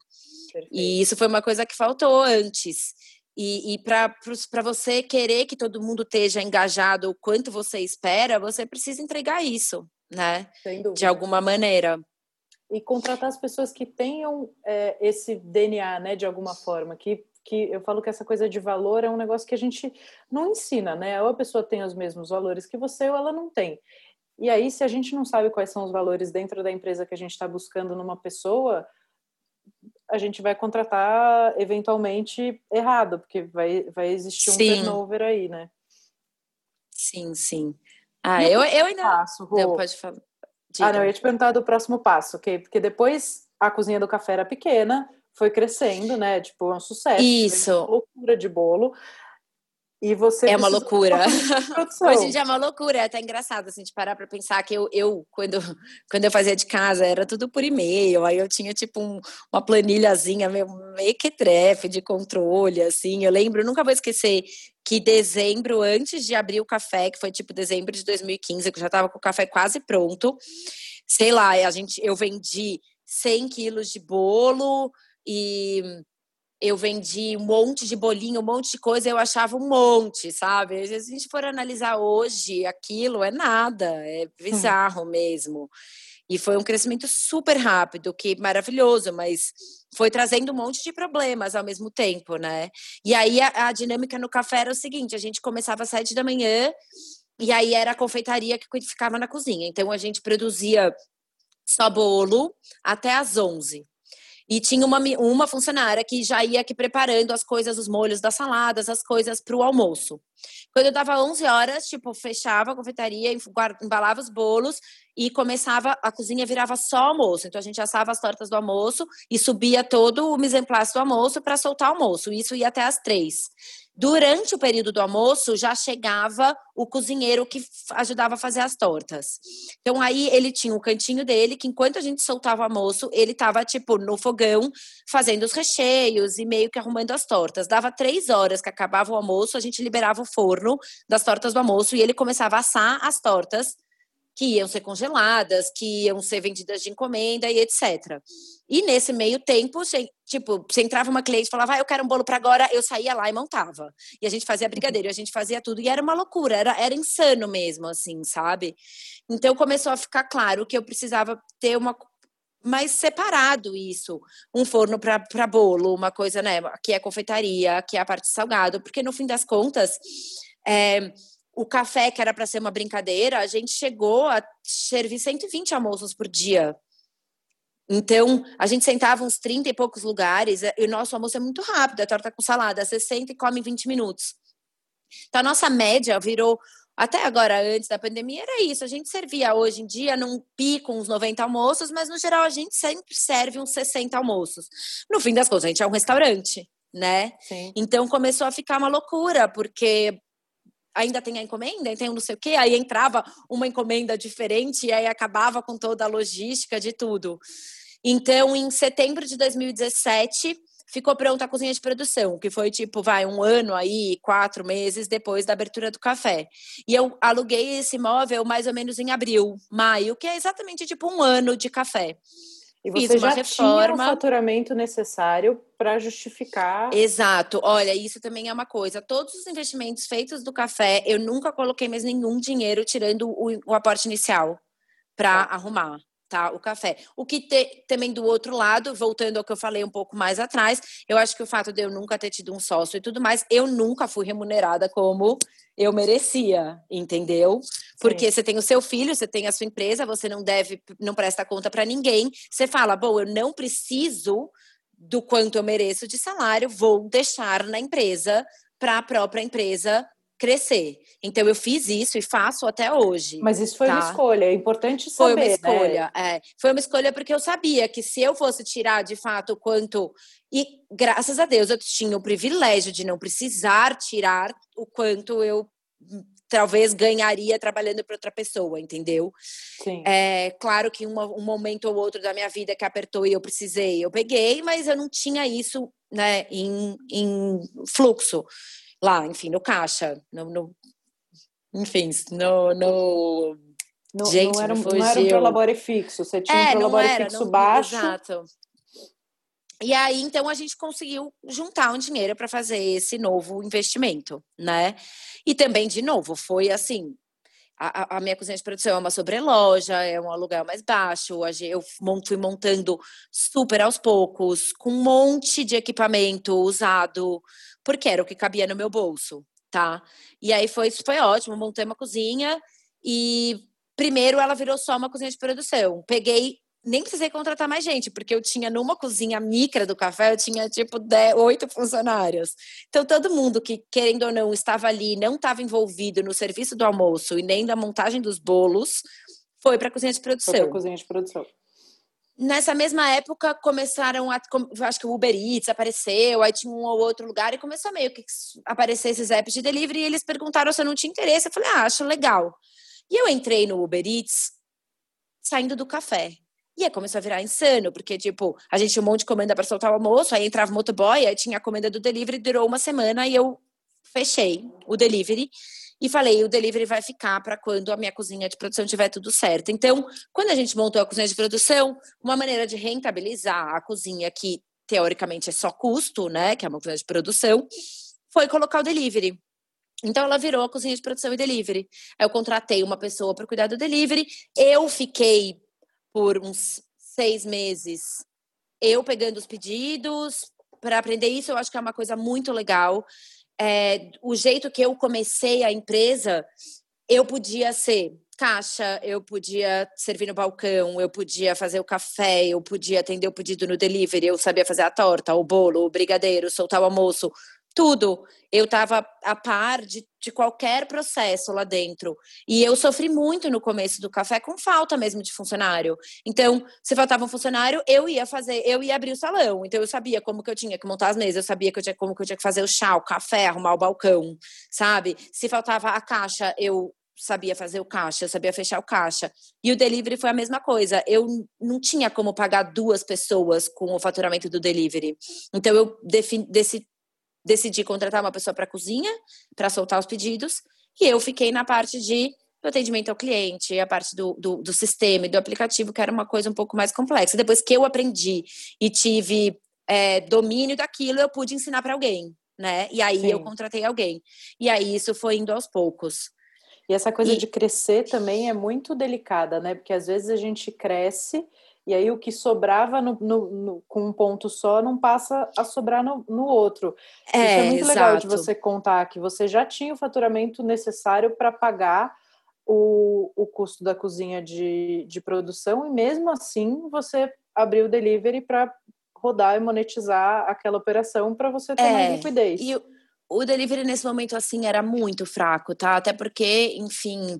Perfeito. E isso foi uma coisa que faltou antes. E, e para você querer que todo mundo esteja engajado o quanto você espera, você precisa entregar isso, né? De alguma maneira e contratar as pessoas que tenham é, esse DNA, né, de alguma forma, que que eu falo que essa coisa de valor é um negócio que a gente não ensina, né? Ou a pessoa tem os mesmos valores que você ou ela não tem. E aí, se a gente não sabe quais são os valores dentro da empresa que a gente está buscando numa pessoa, a gente vai contratar eventualmente errado, porque vai, vai existir um sim. turnover aí, né? Sim, sim. Ah, eu, eu ainda. Faço, não, pode falar. Diga. Ah, não, eu ia te perguntar do próximo passo, ok? Porque depois a cozinha do café era pequena, foi crescendo, né? Tipo, é um sucesso. Isso. Uma loucura de bolo. E você é uma loucura. Hoje em dia é uma loucura, é até engraçado assim, de parar para pensar que eu, eu quando, quando eu fazia de casa, era tudo por e-mail, aí eu tinha tipo um, uma planilhazinha meio, meio que trefe de controle, assim. Eu lembro, nunca vou esquecer que dezembro, antes de abrir o café, que foi tipo dezembro de 2015, que eu já estava com o café quase pronto, sei lá, a gente, eu vendi 100 quilos de bolo e eu vendi um monte de bolinho, um monte de coisa, eu achava um monte, sabe? Se a gente for analisar hoje, aquilo é nada, é bizarro hum. mesmo. E foi um crescimento super rápido, que maravilhoso, mas foi trazendo um monte de problemas ao mesmo tempo, né? E aí a, a dinâmica no café era o seguinte: a gente começava às sete da manhã, e aí era a confeitaria que ficava na cozinha. Então a gente produzia só bolo até às onze. E tinha uma, uma funcionária que já ia aqui preparando as coisas, os molhos das saladas, as coisas para o almoço. Quando eu dava 11 horas, tipo, fechava a confeitaria, embalava os bolos e começava, a cozinha virava só almoço. Então a gente assava as tortas do almoço e subia todo o mise do almoço para soltar o almoço. Isso ia até as três. Durante o período do almoço, já chegava o cozinheiro que ajudava a fazer as tortas. Então, aí ele tinha o cantinho dele, que enquanto a gente soltava o almoço, ele estava, tipo, no fogão, fazendo os recheios e meio que arrumando as tortas. Dava três horas que acabava o almoço, a gente liberava o forno das tortas do almoço e ele começava a assar as tortas que iam ser congeladas, que iam ser vendidas de encomenda e etc. E nesse meio tempo, tipo, você entrava uma cliente e falava, ah, eu quero um bolo para agora, eu saía lá e montava. E a gente fazia brigadeiro, a gente fazia tudo. E era uma loucura, era, era insano mesmo, assim, sabe? Então começou a ficar claro que eu precisava ter uma mais separado isso, um forno para bolo, uma coisa, né, que é confeitaria, que é a parte salgado, porque no fim das contas, é, o café, que era para ser uma brincadeira, a gente chegou a servir 120 almoços por dia. Então, a gente sentava uns 30 e poucos lugares, e o nosso almoço é muito rápido, é torta com salada, você senta e come em 20 minutos. Então, a nossa média virou, até agora, antes da pandemia, era isso. A gente servia hoje em dia num pico uns 90 almoços, mas no geral a gente sempre serve uns 60 almoços. No fim das contas, a gente é um restaurante, né? Sim. Então começou a ficar uma loucura, porque ainda tem a encomenda, tem um não sei o quê, aí entrava uma encomenda diferente e aí acabava com toda a logística de tudo. Então, em setembro de 2017, ficou pronta a cozinha de produção, que foi tipo, vai, um ano aí, quatro meses depois da abertura do café. E eu aluguei esse imóvel mais ou menos em abril, maio, que é exatamente tipo um ano de café. E você já reforma. tinha o faturamento necessário para justificar. Exato. Olha, isso também é uma coisa. Todos os investimentos feitos do café, eu nunca coloquei mais nenhum dinheiro tirando o, o aporte inicial para tá. arrumar. Tá, o café. O que te, também do outro lado, voltando ao que eu falei um pouco mais atrás, eu acho que o fato de eu nunca ter tido um sócio e tudo mais, eu nunca fui remunerada como eu merecia, entendeu? Porque Sim. você tem o seu filho, você tem a sua empresa, você não deve, não presta conta para ninguém. Você fala, bom, eu não preciso do quanto eu mereço de salário, vou deixar na empresa para a própria empresa crescer. Então eu fiz isso e faço até hoje. Mas isso foi tá? uma escolha, é importante saber. Foi uma né? escolha, né? é. Foi uma escolha porque eu sabia que se eu fosse tirar de fato o quanto e graças a Deus eu tinha o privilégio de não precisar tirar o quanto eu hum, talvez ganharia trabalhando para outra pessoa, entendeu? Sim. É claro que uma, um momento ou outro da minha vida que apertou e eu precisei, eu peguei, mas eu não tinha isso, né, em, em fluxo lá, enfim, no caixa, no, no enfim, no, no não, Gente, não era, não, não era um prolabore fixo, você tinha é, um prolabore era, fixo não, baixo. Exato. E aí, então, a gente conseguiu juntar um dinheiro para fazer esse novo investimento, né? E também, de novo, foi assim: a, a, minha cozinha de produção é uma sobreloja, é um aluguel mais baixo. Eu fui montando super aos poucos, com um monte de equipamento usado, porque era o que cabia no meu bolso, tá? E aí foi, foi ótimo, montei uma cozinha e primeiro ela virou só uma cozinha de produção. Peguei nem precisei contratar mais gente, porque eu tinha numa cozinha micra do café, eu tinha tipo oito funcionários. Então, todo mundo que, querendo ou não, estava ali, não estava envolvido no serviço do almoço e nem da montagem dos bolos, foi para a cozinha de produção. Foi para cozinha de produção. Nessa mesma época, começaram a. Acho que o Uber Eats apareceu, aí tinha um ou outro lugar, e começou meio que aparecer esses apps de delivery, e eles perguntaram se eu não tinha interesse. Eu falei, ah, acho legal. E eu entrei no Uber Eats saindo do café. E aí começou a virar insano, porque, tipo, a gente tinha um monte de comenda para soltar o almoço, aí entrava o motoboy, aí tinha a comenda do delivery, durou uma semana e eu fechei o delivery e falei, o delivery vai ficar para quando a minha cozinha de produção tiver tudo certo. Então, quando a gente montou a cozinha de produção, uma maneira de rentabilizar a cozinha que teoricamente é só custo, né, que é uma cozinha de produção, foi colocar o delivery. Então ela virou a cozinha de produção e delivery. Eu contratei uma pessoa para cuidar do delivery. Eu fiquei por uns seis meses eu pegando os pedidos para aprender isso. Eu acho que é uma coisa muito legal é, o jeito que eu comecei a empresa, eu podia ser caixa, eu podia servir no balcão, eu podia fazer o café, eu podia atender o pedido no delivery, eu sabia fazer a torta, o bolo, o brigadeiro, soltar o almoço tudo. Eu estava a par de, de qualquer processo lá dentro. E eu sofri muito no começo do café com falta mesmo de funcionário. Então, se faltava um funcionário, eu ia fazer, eu ia abrir o salão. Então, eu sabia como que eu tinha que montar as mesas, eu sabia que eu tinha, como que eu tinha que fazer o chá, o café, arrumar o balcão, sabe? Se faltava a caixa, eu sabia fazer o caixa, eu sabia fechar o caixa. E o delivery foi a mesma coisa. Eu não tinha como pagar duas pessoas com o faturamento do delivery. Então eu defini, decidi contratar uma pessoa para cozinha, para soltar os pedidos, e eu fiquei na parte de do atendimento ao cliente, a parte do, do, do sistema e do aplicativo, que era uma coisa um pouco mais complexa. Depois que eu aprendi e tive é, domínio daquilo, eu pude ensinar para alguém, né? E aí Sim. eu contratei alguém. E aí isso foi indo aos poucos. E essa coisa e... de crescer também é muito delicada, né? Porque às vezes a gente cresce e aí o que sobrava no, no, no, com um ponto só não passa a sobrar no, outro. É, Isso é muito exato. legal de você contar que você já tinha o faturamento necessário para pagar o, o custo da cozinha de, de produção, e mesmo assim você abriu o delivery para rodar e monetizar aquela operação para você ter é, mais liquidez. E o, o delivery nesse momento assim era muito fraco, tá? Até porque, enfim,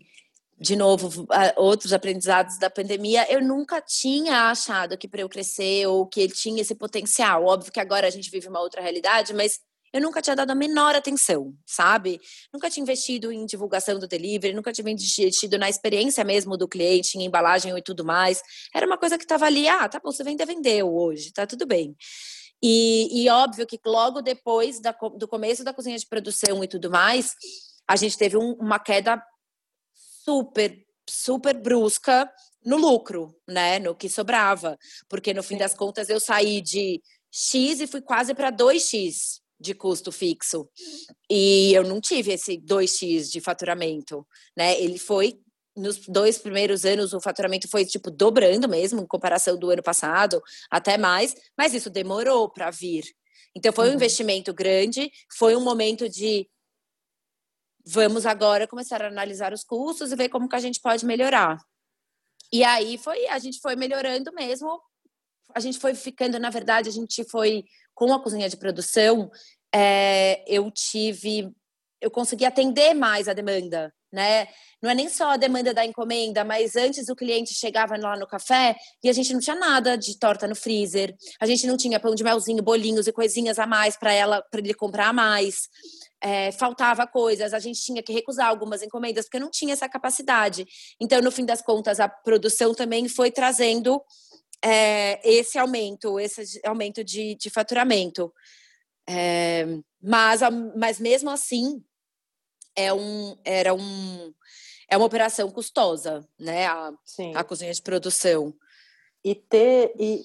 de novo, outros aprendizados da pandemia, eu nunca tinha achado que para eu crescer ou que ele tinha esse potencial. Óbvio que agora a gente vive uma outra realidade, mas eu nunca tinha dado a menor atenção, sabe? Nunca tinha investido em divulgação do delivery, nunca tinha investido na experiência mesmo do cliente, em embalagem e tudo mais. Era uma coisa que estava ali, ah, tá bom, você vende, vendeu hoje, tá tudo bem. E, e óbvio que logo depois da, do começo da cozinha de produção e tudo mais, a gente teve um, uma queda super, super brusca no lucro, né? No que sobrava. Porque no fim das contas eu saí de X e fui quase para 2X de custo fixo. E eu não tive esse 2x de faturamento, né? Ele foi nos dois primeiros anos o faturamento foi tipo dobrando mesmo em comparação do ano passado, até mais, mas isso demorou para vir. Então foi um uhum. investimento grande, foi um momento de vamos agora começar a analisar os custos e ver como que a gente pode melhorar. E aí foi, a gente foi melhorando mesmo. A gente foi ficando, na verdade, a gente foi com a cozinha de produção. É, eu tive, eu consegui atender mais a demanda, né? Não é nem só a demanda da encomenda, mas antes o cliente chegava lá no café e a gente não tinha nada de torta no freezer, a gente não tinha pão de melzinho, bolinhos e coisinhas a mais para ela, para ele comprar mais é, faltava coisas, a gente tinha que recusar algumas encomendas porque não tinha essa capacidade. Então, no fim das contas, a produção também foi trazendo é, esse aumento, esse aumento de, de faturamento. É, mas, mas mesmo assim, é um, era um, é uma operação custosa, né? A, a cozinha de produção. E ter e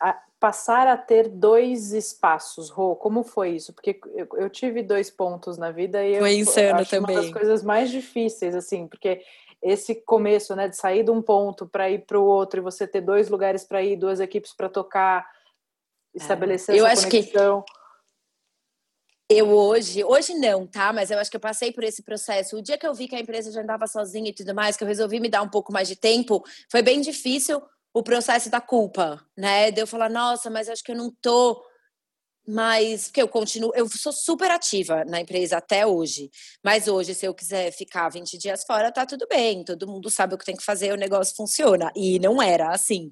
a, passar a ter dois espaços, Rô, como foi isso? Porque eu, eu tive dois pontos na vida e foi eu, insano acho também. uma das coisas mais difíceis, assim, porque esse começo, né, de sair de um ponto para ir para o outro e você ter dois lugares para ir, duas equipes para tocar, estabelecer é. eu essa acho conexão. Que... Eu hoje, hoje não, tá? Mas eu acho que eu passei por esse processo. O dia que eu vi que a empresa já andava sozinha e tudo mais, que eu resolvi me dar um pouco mais de tempo, foi bem difícil o processo da culpa, né? De eu falar, nossa, mas acho que eu não tô mais. Porque eu continuo, eu sou super ativa na empresa até hoje. Mas hoje, se eu quiser ficar 20 dias fora, tá tudo bem. Todo mundo sabe o que tem que fazer, o negócio funciona. E não era assim.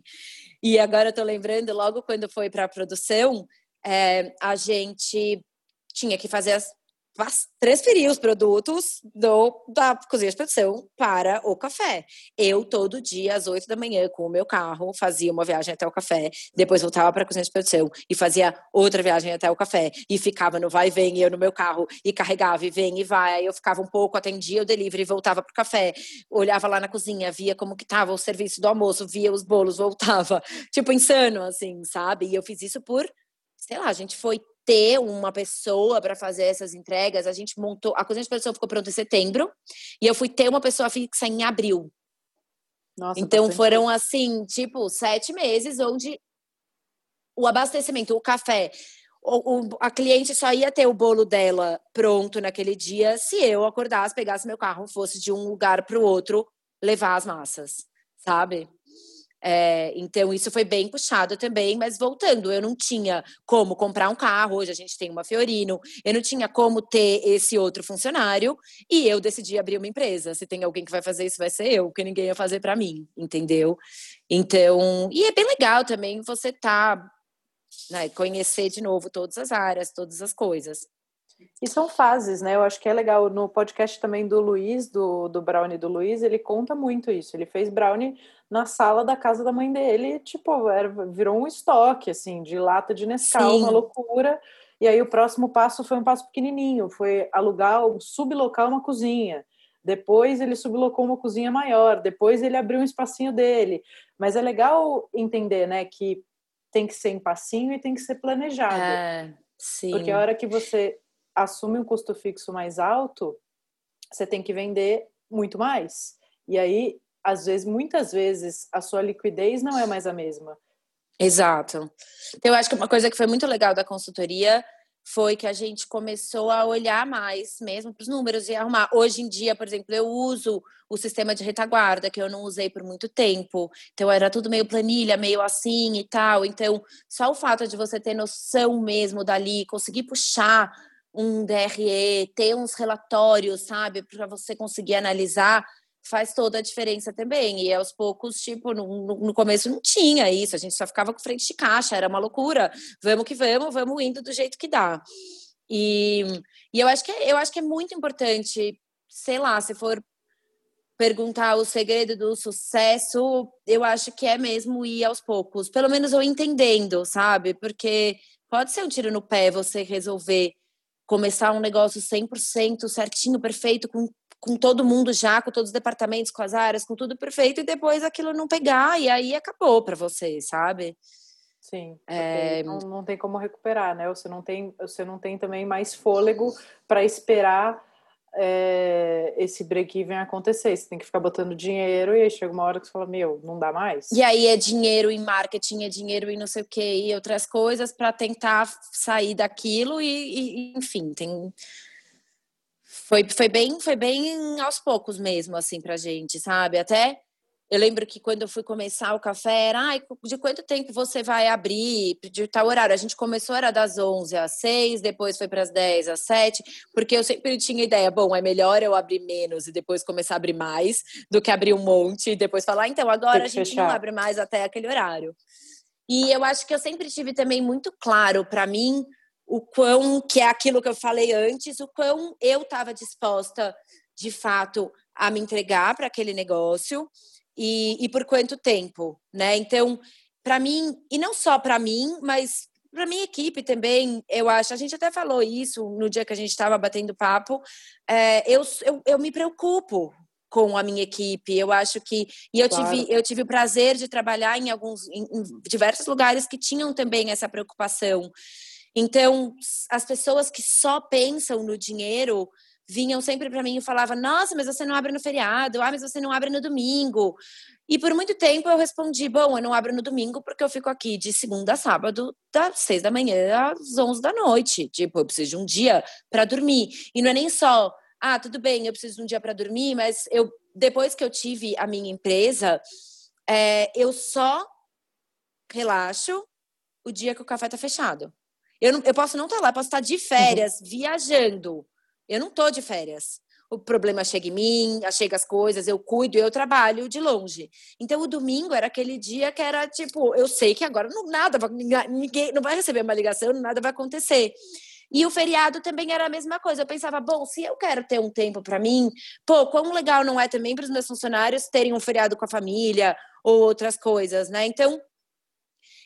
E agora eu tô lembrando, logo quando foi para a produção, é, a gente tinha que fazer as transferir os produtos do, da cozinha de produção para o café. Eu, todo dia, às oito da manhã, com o meu carro, fazia uma viagem até o café, depois voltava para a cozinha de produção e fazia outra viagem até o café, e ficava no vai e vem, eu no meu carro, e carregava, e vem e vai, aí eu ficava um pouco, atendia o delivery, voltava para o café, olhava lá na cozinha, via como que estava o serviço do almoço, via os bolos, voltava, tipo, insano, assim, sabe? E eu fiz isso por sei lá, a gente foi ter uma pessoa para fazer essas entregas. A gente montou, a cozinha de produção ficou pronta em setembro e eu fui ter uma pessoa fixa em abril. Nossa, então foram assim, tipo, sete meses onde o abastecimento, o café, o, o, a cliente só ia ter o bolo dela pronto naquele dia se eu acordasse, pegasse meu carro, fosse de um lugar para o outro levar as massas, sabe? É, então, isso foi bem puxado também, mas voltando, eu não tinha como comprar um carro, hoje a gente tem uma Fiorino, eu não tinha como ter esse outro funcionário, e eu decidi abrir uma empresa. Se tem alguém que vai fazer isso, vai ser eu, porque ninguém ia fazer para mim, entendeu? Então, e é bem legal também você tá, né, conhecer de novo todas as áreas, todas as coisas. E são fases, né? Eu acho que é legal. No podcast também do Luiz, do, do Brownie do Luiz, ele conta muito isso. Ele fez Brownie na sala da casa da mãe dele, tipo, era, virou um estoque, assim, de lata de Nescau, Sim. uma loucura. E aí o próximo passo foi um passo pequenininho, foi alugar, sublocar uma cozinha. Depois ele sublocou uma cozinha maior, depois ele abriu um espacinho dele. Mas é legal entender, né, que tem que ser em passinho e tem que ser planejado. É, sim. Porque a hora que você assume um custo fixo mais alto, você tem que vender muito mais. E aí, às vezes, muitas vezes, a sua liquidez não é mais a mesma. Exato. Eu acho que uma coisa que foi muito legal da consultoria foi que a gente começou a olhar mais mesmo para os números e arrumar. Hoje em dia, por exemplo, eu uso o sistema de retaguarda, que eu não usei por muito tempo. Então, era tudo meio planilha, meio assim e tal. Então, só o fato de você ter noção mesmo dali, conseguir puxar um DRE, ter uns relatórios, sabe, para você conseguir analisar, faz toda a diferença também. E aos poucos, tipo, no, no, começo não tinha isso, a gente só ficava com frente de caixa, era uma loucura. Vamos que vamos, vamos indo do jeito que dá. E, e eu acho que é, eu acho que é muito importante, sei lá, se for perguntar o segredo do sucesso, eu acho que é mesmo ir aos poucos, pelo menos eu entendendo, sabe? Porque pode ser um tiro no pé você resolver começar um negócio 100% certinho, perfeito, com, com todo mundo já, com todos os departamentos, com as áreas, com tudo perfeito, e depois aquilo não pegar, e aí acabou para você, sabe? Sim, é... não, não tem como recuperar, né? Você não tem, você não tem também mais fôlego para esperar é, esse break-even acontecer. Você tem que ficar botando dinheiro e aí chega uma hora que você fala, meu, não dá mais. E aí é dinheiro em marketing, é dinheiro em não sei o que, e outras coisas para tentar sair daquilo e, e, enfim, tem... Foi, foi bem foi bem aos poucos mesmo, assim, pra gente, sabe? Até eu lembro que quando eu fui começar o café, era, ah, de quanto tempo você vai abrir? De tal horário. A gente começou, era das 11 às 6, depois foi para as 10 às 7, porque eu sempre tinha ideia, bom, é melhor eu abrir menos e depois começar a abrir mais, do que abrir um monte e depois falar, ah, então agora a gente fechar. não abre mais até aquele horário. E eu acho que eu sempre tive também muito claro para mim o quão, que é aquilo que eu falei antes, o quão eu estava disposta, de fato, a me entregar para aquele negócio e, e por quanto tempo, né? Então, para mim, e não só para mim, mas para minha equipe também, eu acho, a gente até falou isso no dia que a gente estava batendo papo, é, eu, eu, eu me preocupo com a minha equipe. Eu acho que e eu claro. tive eu tive o prazer de trabalhar em alguns em, em, diversos lugares que tinham também essa preocupação. Então, as pessoas que só pensam no dinheiro vinham sempre para mim e falavam: Nossa, mas você não abre no feriado, ah, mas você não abre no domingo. E por muito tempo eu respondi: Bom, eu não abro no domingo porque eu fico aqui de segunda a sábado, das seis da manhã às onze da noite. Tipo, eu preciso de um dia para dormir. E não é nem só, ah, tudo bem, eu preciso de um dia para dormir, mas eu depois que eu tive a minha empresa, é, eu só relaxo o dia que o café tá fechado. Eu, não, eu posso não estar tá lá, posso estar de férias, uhum. viajando. Eu não tô de férias. O problema chega em mim, chega as coisas, eu cuido, eu trabalho de longe. Então o domingo era aquele dia que era tipo, eu sei que agora não nada, ninguém não vai receber uma ligação, nada vai acontecer. E o feriado também era a mesma coisa. Eu pensava, bom, se eu quero ter um tempo para mim, pô, quão legal não é também para os meus funcionários terem um feriado com a família ou outras coisas, né? Então,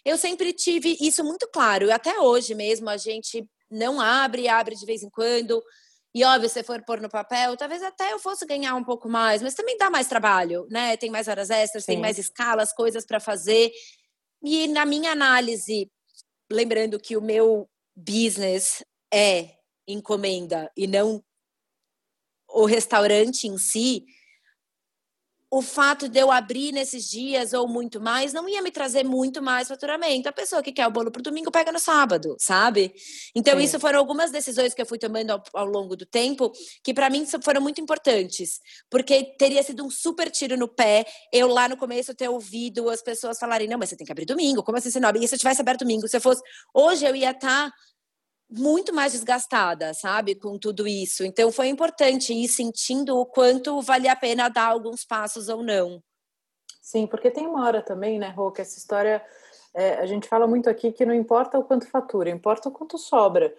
eu sempre tive isso muito claro. Até hoje mesmo a gente não abre, abre de vez em quando. E óbvio, se for pôr no papel, talvez até eu fosse ganhar um pouco mais, mas também dá mais trabalho, né? Tem mais horas extras, Sim. tem mais escalas, coisas para fazer. E na minha análise, lembrando que o meu business é encomenda e não o restaurante em si, o fato de eu abrir nesses dias ou muito mais não ia me trazer muito mais faturamento. A pessoa que quer o bolo para o domingo pega no sábado, sabe? Então, isso foram algumas decisões que eu fui tomando ao, ao longo do tempo que para mim foram muito importantes, porque teria sido um super tiro no pé eu lá no começo ter ouvido as pessoas falarem: não, mas você tem que abrir domingo, como assim você não abre? E se eu tivesse aberto domingo, se eu fosse. Hoje eu ia estar. Tá muito mais desgastada, sabe, com tudo isso. Então foi importante ir sentindo o quanto vale a pena dar alguns passos ou não. Sim, porque tem uma hora também, né, Rô, que essa história é, a gente fala muito aqui que não importa o quanto fatura, importa o quanto sobra.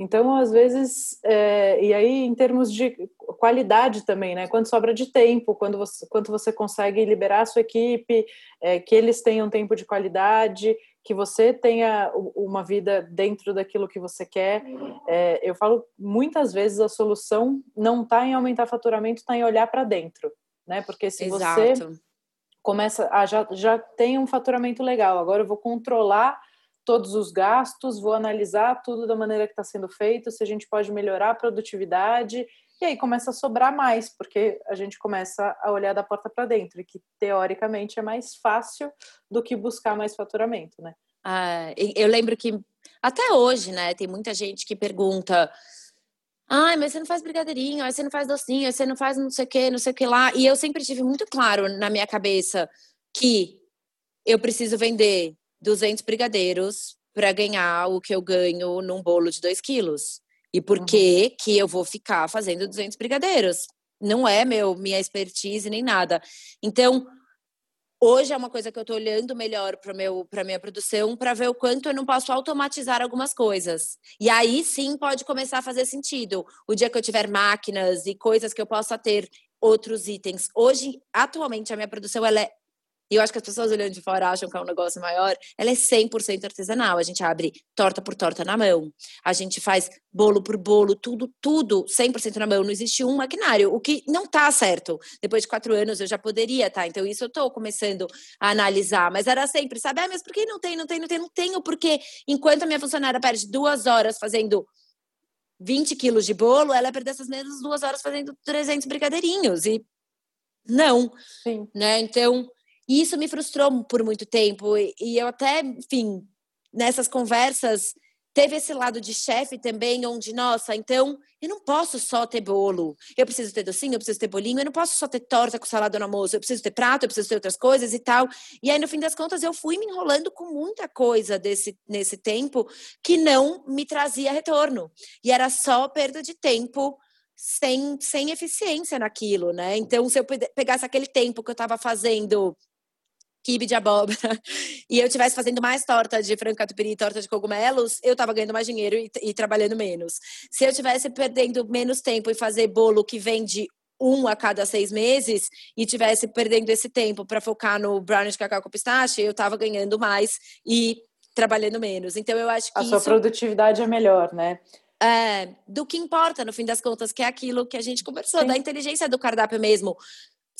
Então, às vezes, é, e aí em termos de qualidade também, né? Quando sobra de tempo, quando você, quando você consegue liberar a sua equipe, é, que eles tenham tempo de qualidade, que você tenha uma vida dentro daquilo que você quer. É, eu falo muitas vezes a solução não está em aumentar faturamento, está em olhar para dentro, né? Porque se Exato. você começa a já, já tem um faturamento legal, agora eu vou controlar todos os gastos, vou analisar tudo da maneira que está sendo feito, se a gente pode melhorar a produtividade, e aí começa a sobrar mais, porque a gente começa a olhar da porta para dentro, que teoricamente é mais fácil do que buscar mais faturamento, né? Ah, eu lembro que até hoje, né, tem muita gente que pergunta. Ai, mas você não faz brigadeirinho, você não faz docinho, você não faz não sei o que, não sei o que lá. E eu sempre tive muito claro na minha cabeça que eu preciso vender 200 brigadeiros para ganhar o que eu ganho num bolo de 2 quilos. E por uhum. que que eu vou ficar fazendo 200 brigadeiros? Não é meu minha expertise nem nada. Então, hoje é uma coisa que eu estou olhando melhor para meu para minha produção para ver o quanto eu não posso automatizar algumas coisas. E aí sim pode começar a fazer sentido. O dia que eu tiver máquinas e coisas que eu possa ter outros itens. Hoje, atualmente, a minha produção ela é e eu acho que as pessoas olhando de fora acham que é um negócio maior. Ela é 100% artesanal. A gente abre torta por torta na mão. A gente faz bolo por bolo, tudo, tudo 100% na mão. Não existe um maquinário, o que não tá certo. Depois de quatro anos eu já poderia, tá? Então isso eu tô começando a analisar. Mas era sempre, sabe? Ah, mas por que não tem, não tem, não tem? Não tenho, porque enquanto a minha funcionária perde duas horas fazendo 20 quilos de bolo, ela perde essas mesmas duas horas fazendo 300 brigadeirinhos. E não, Sim. né? Então e isso me frustrou por muito tempo. E eu até, enfim, nessas conversas, teve esse lado de chefe também, onde, nossa, então eu não posso só ter bolo. Eu preciso ter docinho, eu preciso ter bolinho, eu não posso só ter torta com salada no almoço, eu preciso ter prato, eu preciso ter outras coisas e tal. E aí, no fim das contas, eu fui me enrolando com muita coisa desse, nesse tempo que não me trazia retorno. E era só perda de tempo sem, sem eficiência naquilo, né? Então, se eu pegasse aquele tempo que eu estava fazendo quibe de abóbora e eu estivesse fazendo mais torta de frango catupiry e torta de cogumelos, eu estava ganhando mais dinheiro e, e, trabalhando menos. Se eu estivesse perdendo menos tempo e fazer bolo que vende um a cada seis meses e tivesse perdendo esse tempo para focar no brownie de cacau com pistache, eu estava ganhando mais e trabalhando menos. Então eu acho que a sua produtividade é melhor, né? É, do que importa no fim das contas, que é aquilo que a gente conversou, Sim. da inteligência do cardápio mesmo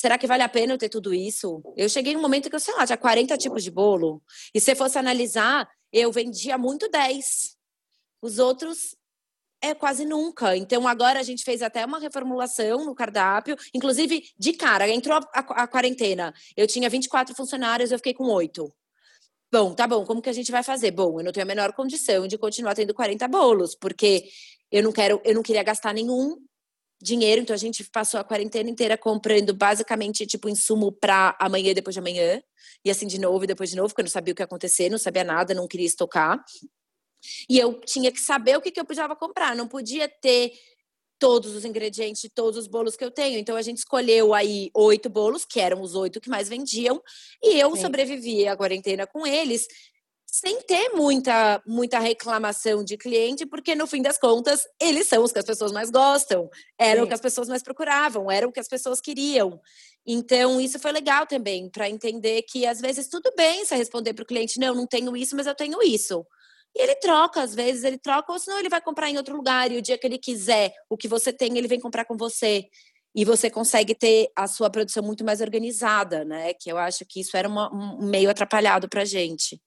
será que vale a pena eu ter tudo isso? Eu cheguei num momento que eu, sei lá, tinha 40 tipos de bolo. E se fosse analisar, eu vendia muito 10. Os outros é quase nunca. Então agora a gente fez até uma reformulação no cardápio, inclusive de cara, entrou a, a, a quarentena. Eu tinha 24 funcionários, eu fiquei com 8. Bom, tá bom, como que a gente vai fazer? Bom, eu não tenho a menor condição de continuar tendo 40 bolos, porque eu não quero, eu não queria gastar nenhum dinheiro, então a gente passou a quarentena inteira comprando basicamente tipo insumo para amanhã e depois de amanhã, e assim de novo e depois de novo, porque eu não sabia o que ia acontecer, não sabia nada, não queria estocar. E eu tinha que saber o que, que eu precisava comprar, não podia ter todos os ingredientes de todos os bolos que eu tenho. Então a gente escolheu aí oito bolos, que eram os oito que mais vendiam, e eu Sim. sobrevivi a quarentena com eles sem ter muita, muita reclamação de cliente, porque no fim das contas, eles são os que as pessoas mais gostam, eram Sim. o que as pessoas mais procuravam, eram o que as pessoas queriam. Então, isso foi legal também, para entender que às vezes tudo bem você responder para o cliente: não, não tenho isso, mas eu tenho isso. E ele troca, às vezes ele troca, ou senão ele vai comprar em outro lugar, e o dia que ele quiser o que você tem, ele vem comprar com você e você consegue ter a sua produção muito mais organizada, né? Que eu acho que isso era uma, um meio atrapalhado para a gente.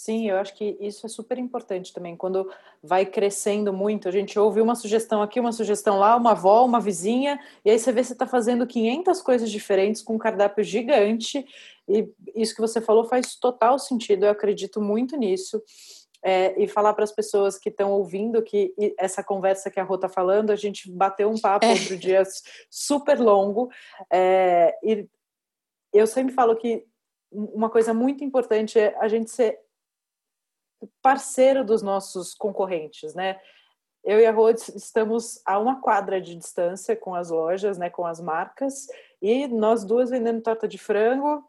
Sim, eu acho que isso é super importante também. Quando vai crescendo muito, a gente ouve uma sugestão aqui, uma sugestão lá, uma avó, uma vizinha, e aí você vê que você está fazendo 500 coisas diferentes com um cardápio gigante. E isso que você falou faz total sentido, eu acredito muito nisso. É, e falar para as pessoas que estão ouvindo que essa conversa que a Rô está falando, a gente bateu um papo é. outro dia super longo. É, e eu sempre falo que uma coisa muito importante é a gente ser parceiro dos nossos concorrentes, né? Eu e a Rhodes estamos a uma quadra de distância com as lojas, né, com as marcas, e nós duas vendendo torta de frango,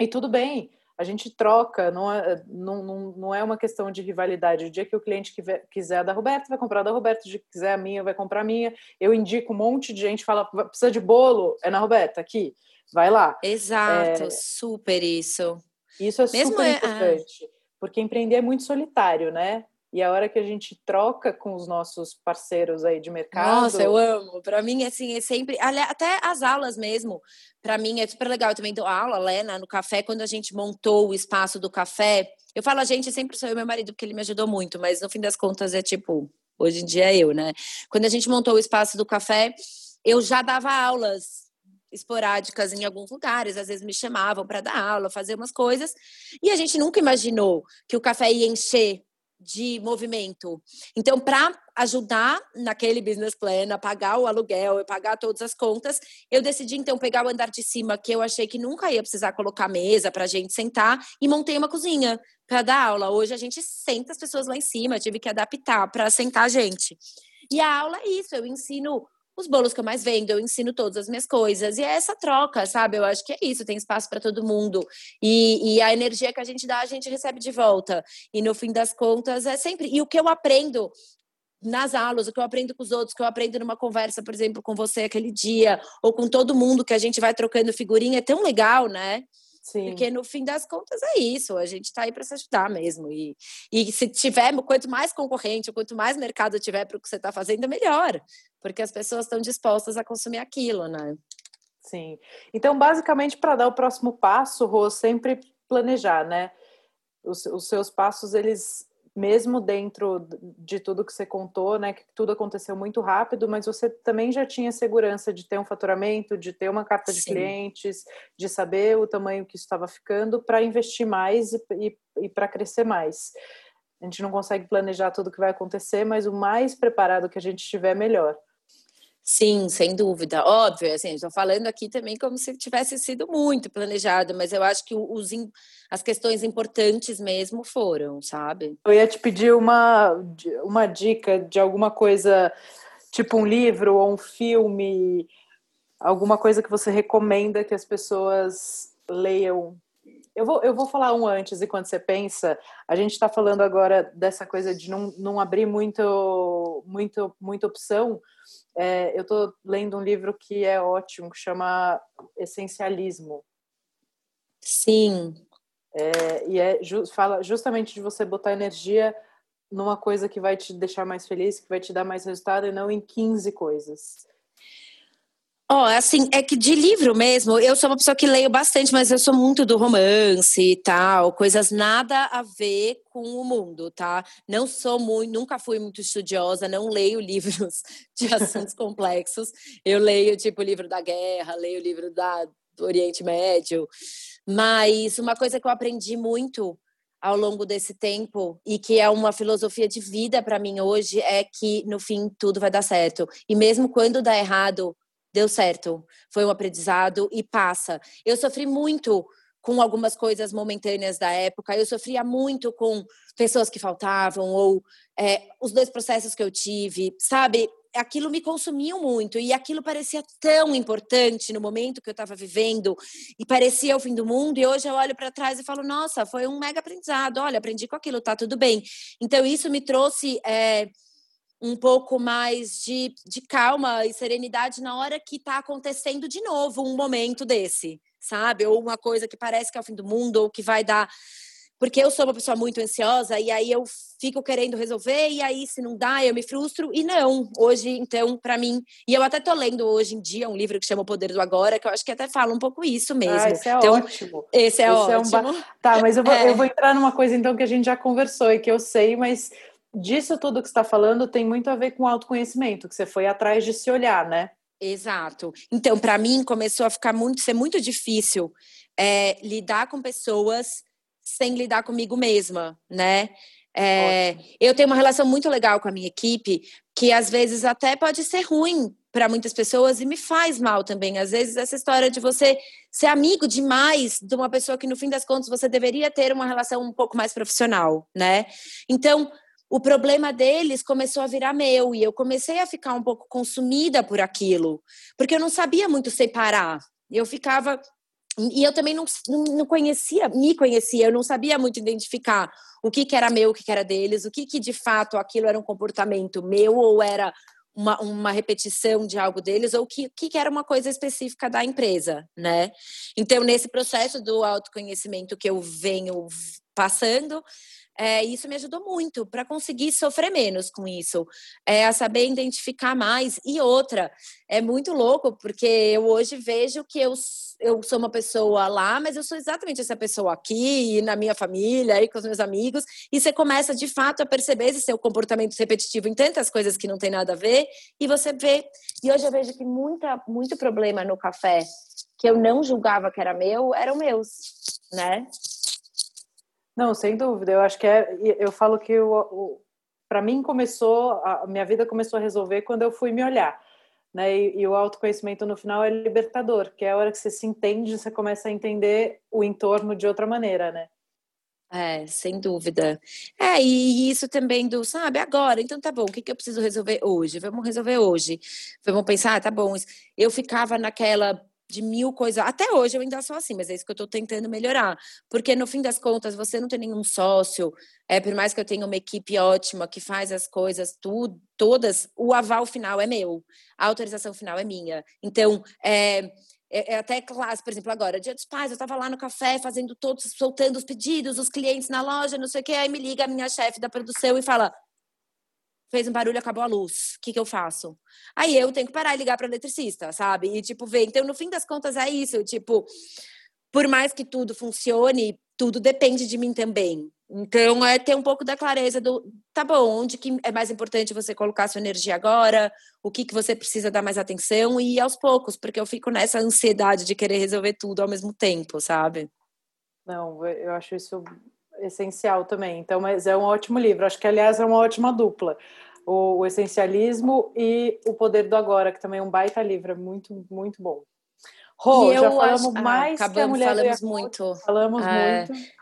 e tudo bem, a gente troca, não é, não, não, não é uma questão de rivalidade. O dia que o cliente quiser a da Roberta, vai comprar a da Roberta, o dia que quiser a minha, vai comprar a minha. Eu indico um monte de gente, fala, precisa de bolo? É na Roberta, aqui, vai lá. Exato, é, super isso. Isso é Mesmo super é, importante porque empreender é muito solitário, né? E a hora que a gente troca com os nossos parceiros aí de mercado. Nossa, eu amo. Para mim, assim, é sempre. Até as aulas mesmo. Para mim é super legal. Eu também dou aula, Lena, no café. Quando a gente montou o espaço do café, eu falo a gente, sempre sou eu e meu marido, porque ele me ajudou muito. Mas no fim das contas é tipo, hoje em dia é eu, né? Quando a gente montou o espaço do café, eu já dava aulas esporádicas em alguns lugares, às vezes me chamavam para dar aula, fazer umas coisas, e a gente nunca imaginou que o café ia encher de movimento. Então, para ajudar naquele business plan, a pagar o aluguel e pagar todas as contas, eu decidi então pegar o andar de cima, que eu achei que nunca ia precisar colocar mesa para a gente sentar, e montei uma cozinha para dar aula. Hoje a gente senta as pessoas lá em cima, tive que adaptar para sentar a gente. E a aula é isso, eu ensino os bolos que eu mais vendo, eu ensino todas as minhas coisas. E é essa troca, sabe? Eu acho que é isso, tem espaço para todo mundo. E, e, a energia que a gente dá, a gente recebe de volta. E no fim das contas, é sempre. E o que eu aprendo nas aulas, o que eu aprendo com os outros, o que eu aprendo numa conversa, por exemplo, com você aquele dia, ou com todo mundo que a gente vai trocando figurinha, é tão legal, né? Sim. Porque no fim das contas é isso, a gente está aí para se ajudar mesmo. E, e se tiver, quanto mais concorrente, quanto mais mercado tiver para o que você está fazendo, é melhor. Porque as pessoas estão dispostas a consumir aquilo, né? Sim. Então, basicamente, para dar o próximo passo, Rô, sempre planejar, né? Os, os seus passos, eles mesmo dentro de tudo que você contou, né, que tudo aconteceu muito rápido, mas você também já tinha segurança de ter um faturamento, de ter uma carta de Sim. clientes, de saber o tamanho que estava ficando para investir mais e, e, e para crescer mais. A gente não consegue planejar tudo o que vai acontecer, mas o mais preparado que a gente estiver, melhor. Sim, sem dúvida. Óbvio, assim, estou falando aqui também como se tivesse sido muito planejado, mas eu acho que os, as questões importantes mesmo foram, sabe? Eu ia te pedir uma, uma dica de alguma coisa, tipo um livro ou um filme, alguma coisa que você recomenda que as pessoas leiam eu vou, eu vou falar um antes, e quando você pensa, a gente está falando agora dessa coisa de não, não abrir muito, muito, muita opção. É, eu estou lendo um livro que é ótimo, que chama Essencialismo. Sim. É, e é, fala justamente de você botar energia numa coisa que vai te deixar mais feliz, que vai te dar mais resultado, e não em 15 coisas. Ó, oh, assim, é que de livro mesmo, eu sou uma pessoa que leio bastante, mas eu sou muito do romance e tal, coisas nada a ver com o mundo, tá? Não sou muito, nunca fui muito estudiosa, não leio livros de assuntos complexos. Eu leio, tipo, livro da guerra, leio livro da, do Oriente Médio. Mas uma coisa que eu aprendi muito ao longo desse tempo e que é uma filosofia de vida para mim hoje é que no fim tudo vai dar certo. E mesmo quando dá errado, deu certo, foi um aprendizado e passa. Eu sofri muito com algumas coisas momentâneas da época, eu sofria muito com pessoas que faltavam, ou é, os dois processos que eu tive, sabe? aquilo me consumiu muito e aquilo parecia tão importante no momento que eu estava vivendo e parecia o fim do mundo. E hoje eu olho para trás e falo: nossa, foi um mega aprendizado. Olha, aprendi com aquilo, tá tudo bem. Então, isso me trouxe. É, um pouco mais de, de calma e serenidade na hora que está acontecendo de novo um momento desse, sabe? Ou uma coisa que parece que é o fim do mundo, ou que vai dar porque eu sou uma pessoa muito ansiosa e aí eu fico querendo resolver e aí se não dá eu me frustro e não hoje então para mim e eu até tô lendo hoje em dia um livro que chama O Poder do Agora que eu acho que até fala um pouco isso mesmo ah, esse é então, ótimo esse é esse ótimo é um ba... tá mas eu vou, é. eu vou entrar numa coisa então que a gente já conversou e que eu sei mas disso tudo que está falando tem muito a ver com autoconhecimento que você foi atrás de se olhar né Exato. Então, para mim, começou a ficar muito, ser muito difícil é, lidar com pessoas sem lidar comigo mesma, né? É, eu tenho uma relação muito legal com a minha equipe, que às vezes até pode ser ruim para muitas pessoas e me faz mal também. Às vezes, essa história de você ser amigo demais de uma pessoa que, no fim das contas, você deveria ter uma relação um pouco mais profissional, né? Então, o problema deles começou a virar meu e eu comecei a ficar um pouco consumida por aquilo, porque eu não sabia muito separar. Eu ficava e eu também não, não conhecia, me conhecia, eu não sabia muito identificar o que, que era meu, o que, que era deles, o que, que de fato aquilo era um comportamento meu ou era uma, uma repetição de algo deles ou que, que era uma coisa específica da empresa, né? Então, nesse processo do autoconhecimento que eu venho passando, é, isso me ajudou muito para conseguir sofrer menos com isso, é, a saber identificar mais. E outra, é muito louco, porque eu hoje vejo que eu, eu sou uma pessoa lá, mas eu sou exatamente essa pessoa aqui, na minha família, e com os meus amigos, e você começa de fato a perceber esse seu comportamento repetitivo em tantas coisas que não tem nada a ver, e você vê. E hoje eu vejo que muita, muito problema no café que eu não julgava que era meu, eram meus, né? Não, sem dúvida. Eu acho que é. Eu falo que para mim começou, a minha vida começou a resolver quando eu fui me olhar. Né? E, e, o autoconhecimento no final é libertador, que é a hora que você se entende, você começa a entender o entorno de outra maneira, né? É, sem dúvida. É, e isso também do, sabe, agora, então tá bom, o que, que eu preciso resolver hoje? Vamos resolver hoje. Vamos pensar, ah, tá bom. Eu ficava naquela de mil coisas. Até hoje eu ainda sou assim, mas é isso que eu estou tentando melhorar. Porque no fim das contas, você não tem nenhum sócio, é, por mais que eu tenha uma equipe ótima que faz as coisas tudo, todas, o aval final é meu, a autorização final é minha. Então, é, é, é até classe, por exemplo, agora, dia dos pais, eu estava lá no café fazendo todos, soltando os pedidos, os clientes na loja, não sei o que, aí me liga a minha chefe da produção e fala: fez um barulho, acabou a luz. O que, que eu faço? Aí eu tenho que parar e ligar para o eletricista, sabe? E, tipo, ver. Então, no fim das contas, é isso. Tipo, por mais que tudo funcione, tudo depende de mim também. Então, é ter um pouco da clareza do, tá bom, onde que é mais importante você colocar sua energia agora, o que, que você precisa dar mais atenção e aos poucos, porque eu fico nessa ansiedade de querer resolver tudo ao mesmo tempo, sabe? Não, eu acho isso essencial também. Então, mas é um ótimo livro. Acho que, aliás, é uma ótima dupla. O, o Essencialismo e O Poder do Agora, que também é um baita livro, é muito, muito bom. Rô, já falamos acho... Ah, mais ah, que a mulher falamos muito. Falamos é... muito.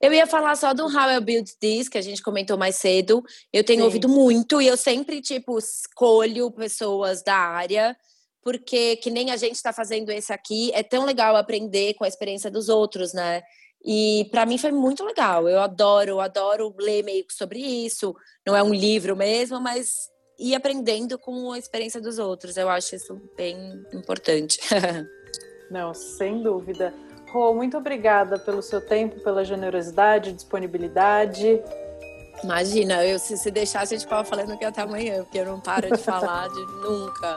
Eu ia falar só do How I Build This, que a gente comentou mais cedo. Eu tenho Sim. ouvido muito e eu sempre, tipo, escolho pessoas da área, porque que nem a gente está fazendo esse aqui, é tão legal aprender com a experiência dos outros, né? E para mim foi muito legal. Eu adoro, adoro ler meio sobre isso. Não é um livro mesmo, mas ir aprendendo com a experiência dos outros. Eu acho isso bem importante. Não, sem dúvida. Rô, muito obrigada pelo seu tempo, pela generosidade, disponibilidade. Imagina, eu, se, se deixasse, a gente ficava falando aqui até amanhã, porque eu não paro de falar de nunca.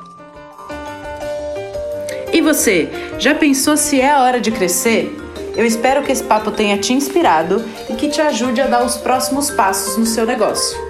E você, já pensou se é a hora de crescer? Eu espero que esse papo tenha te inspirado e que te ajude a dar os próximos passos no seu negócio.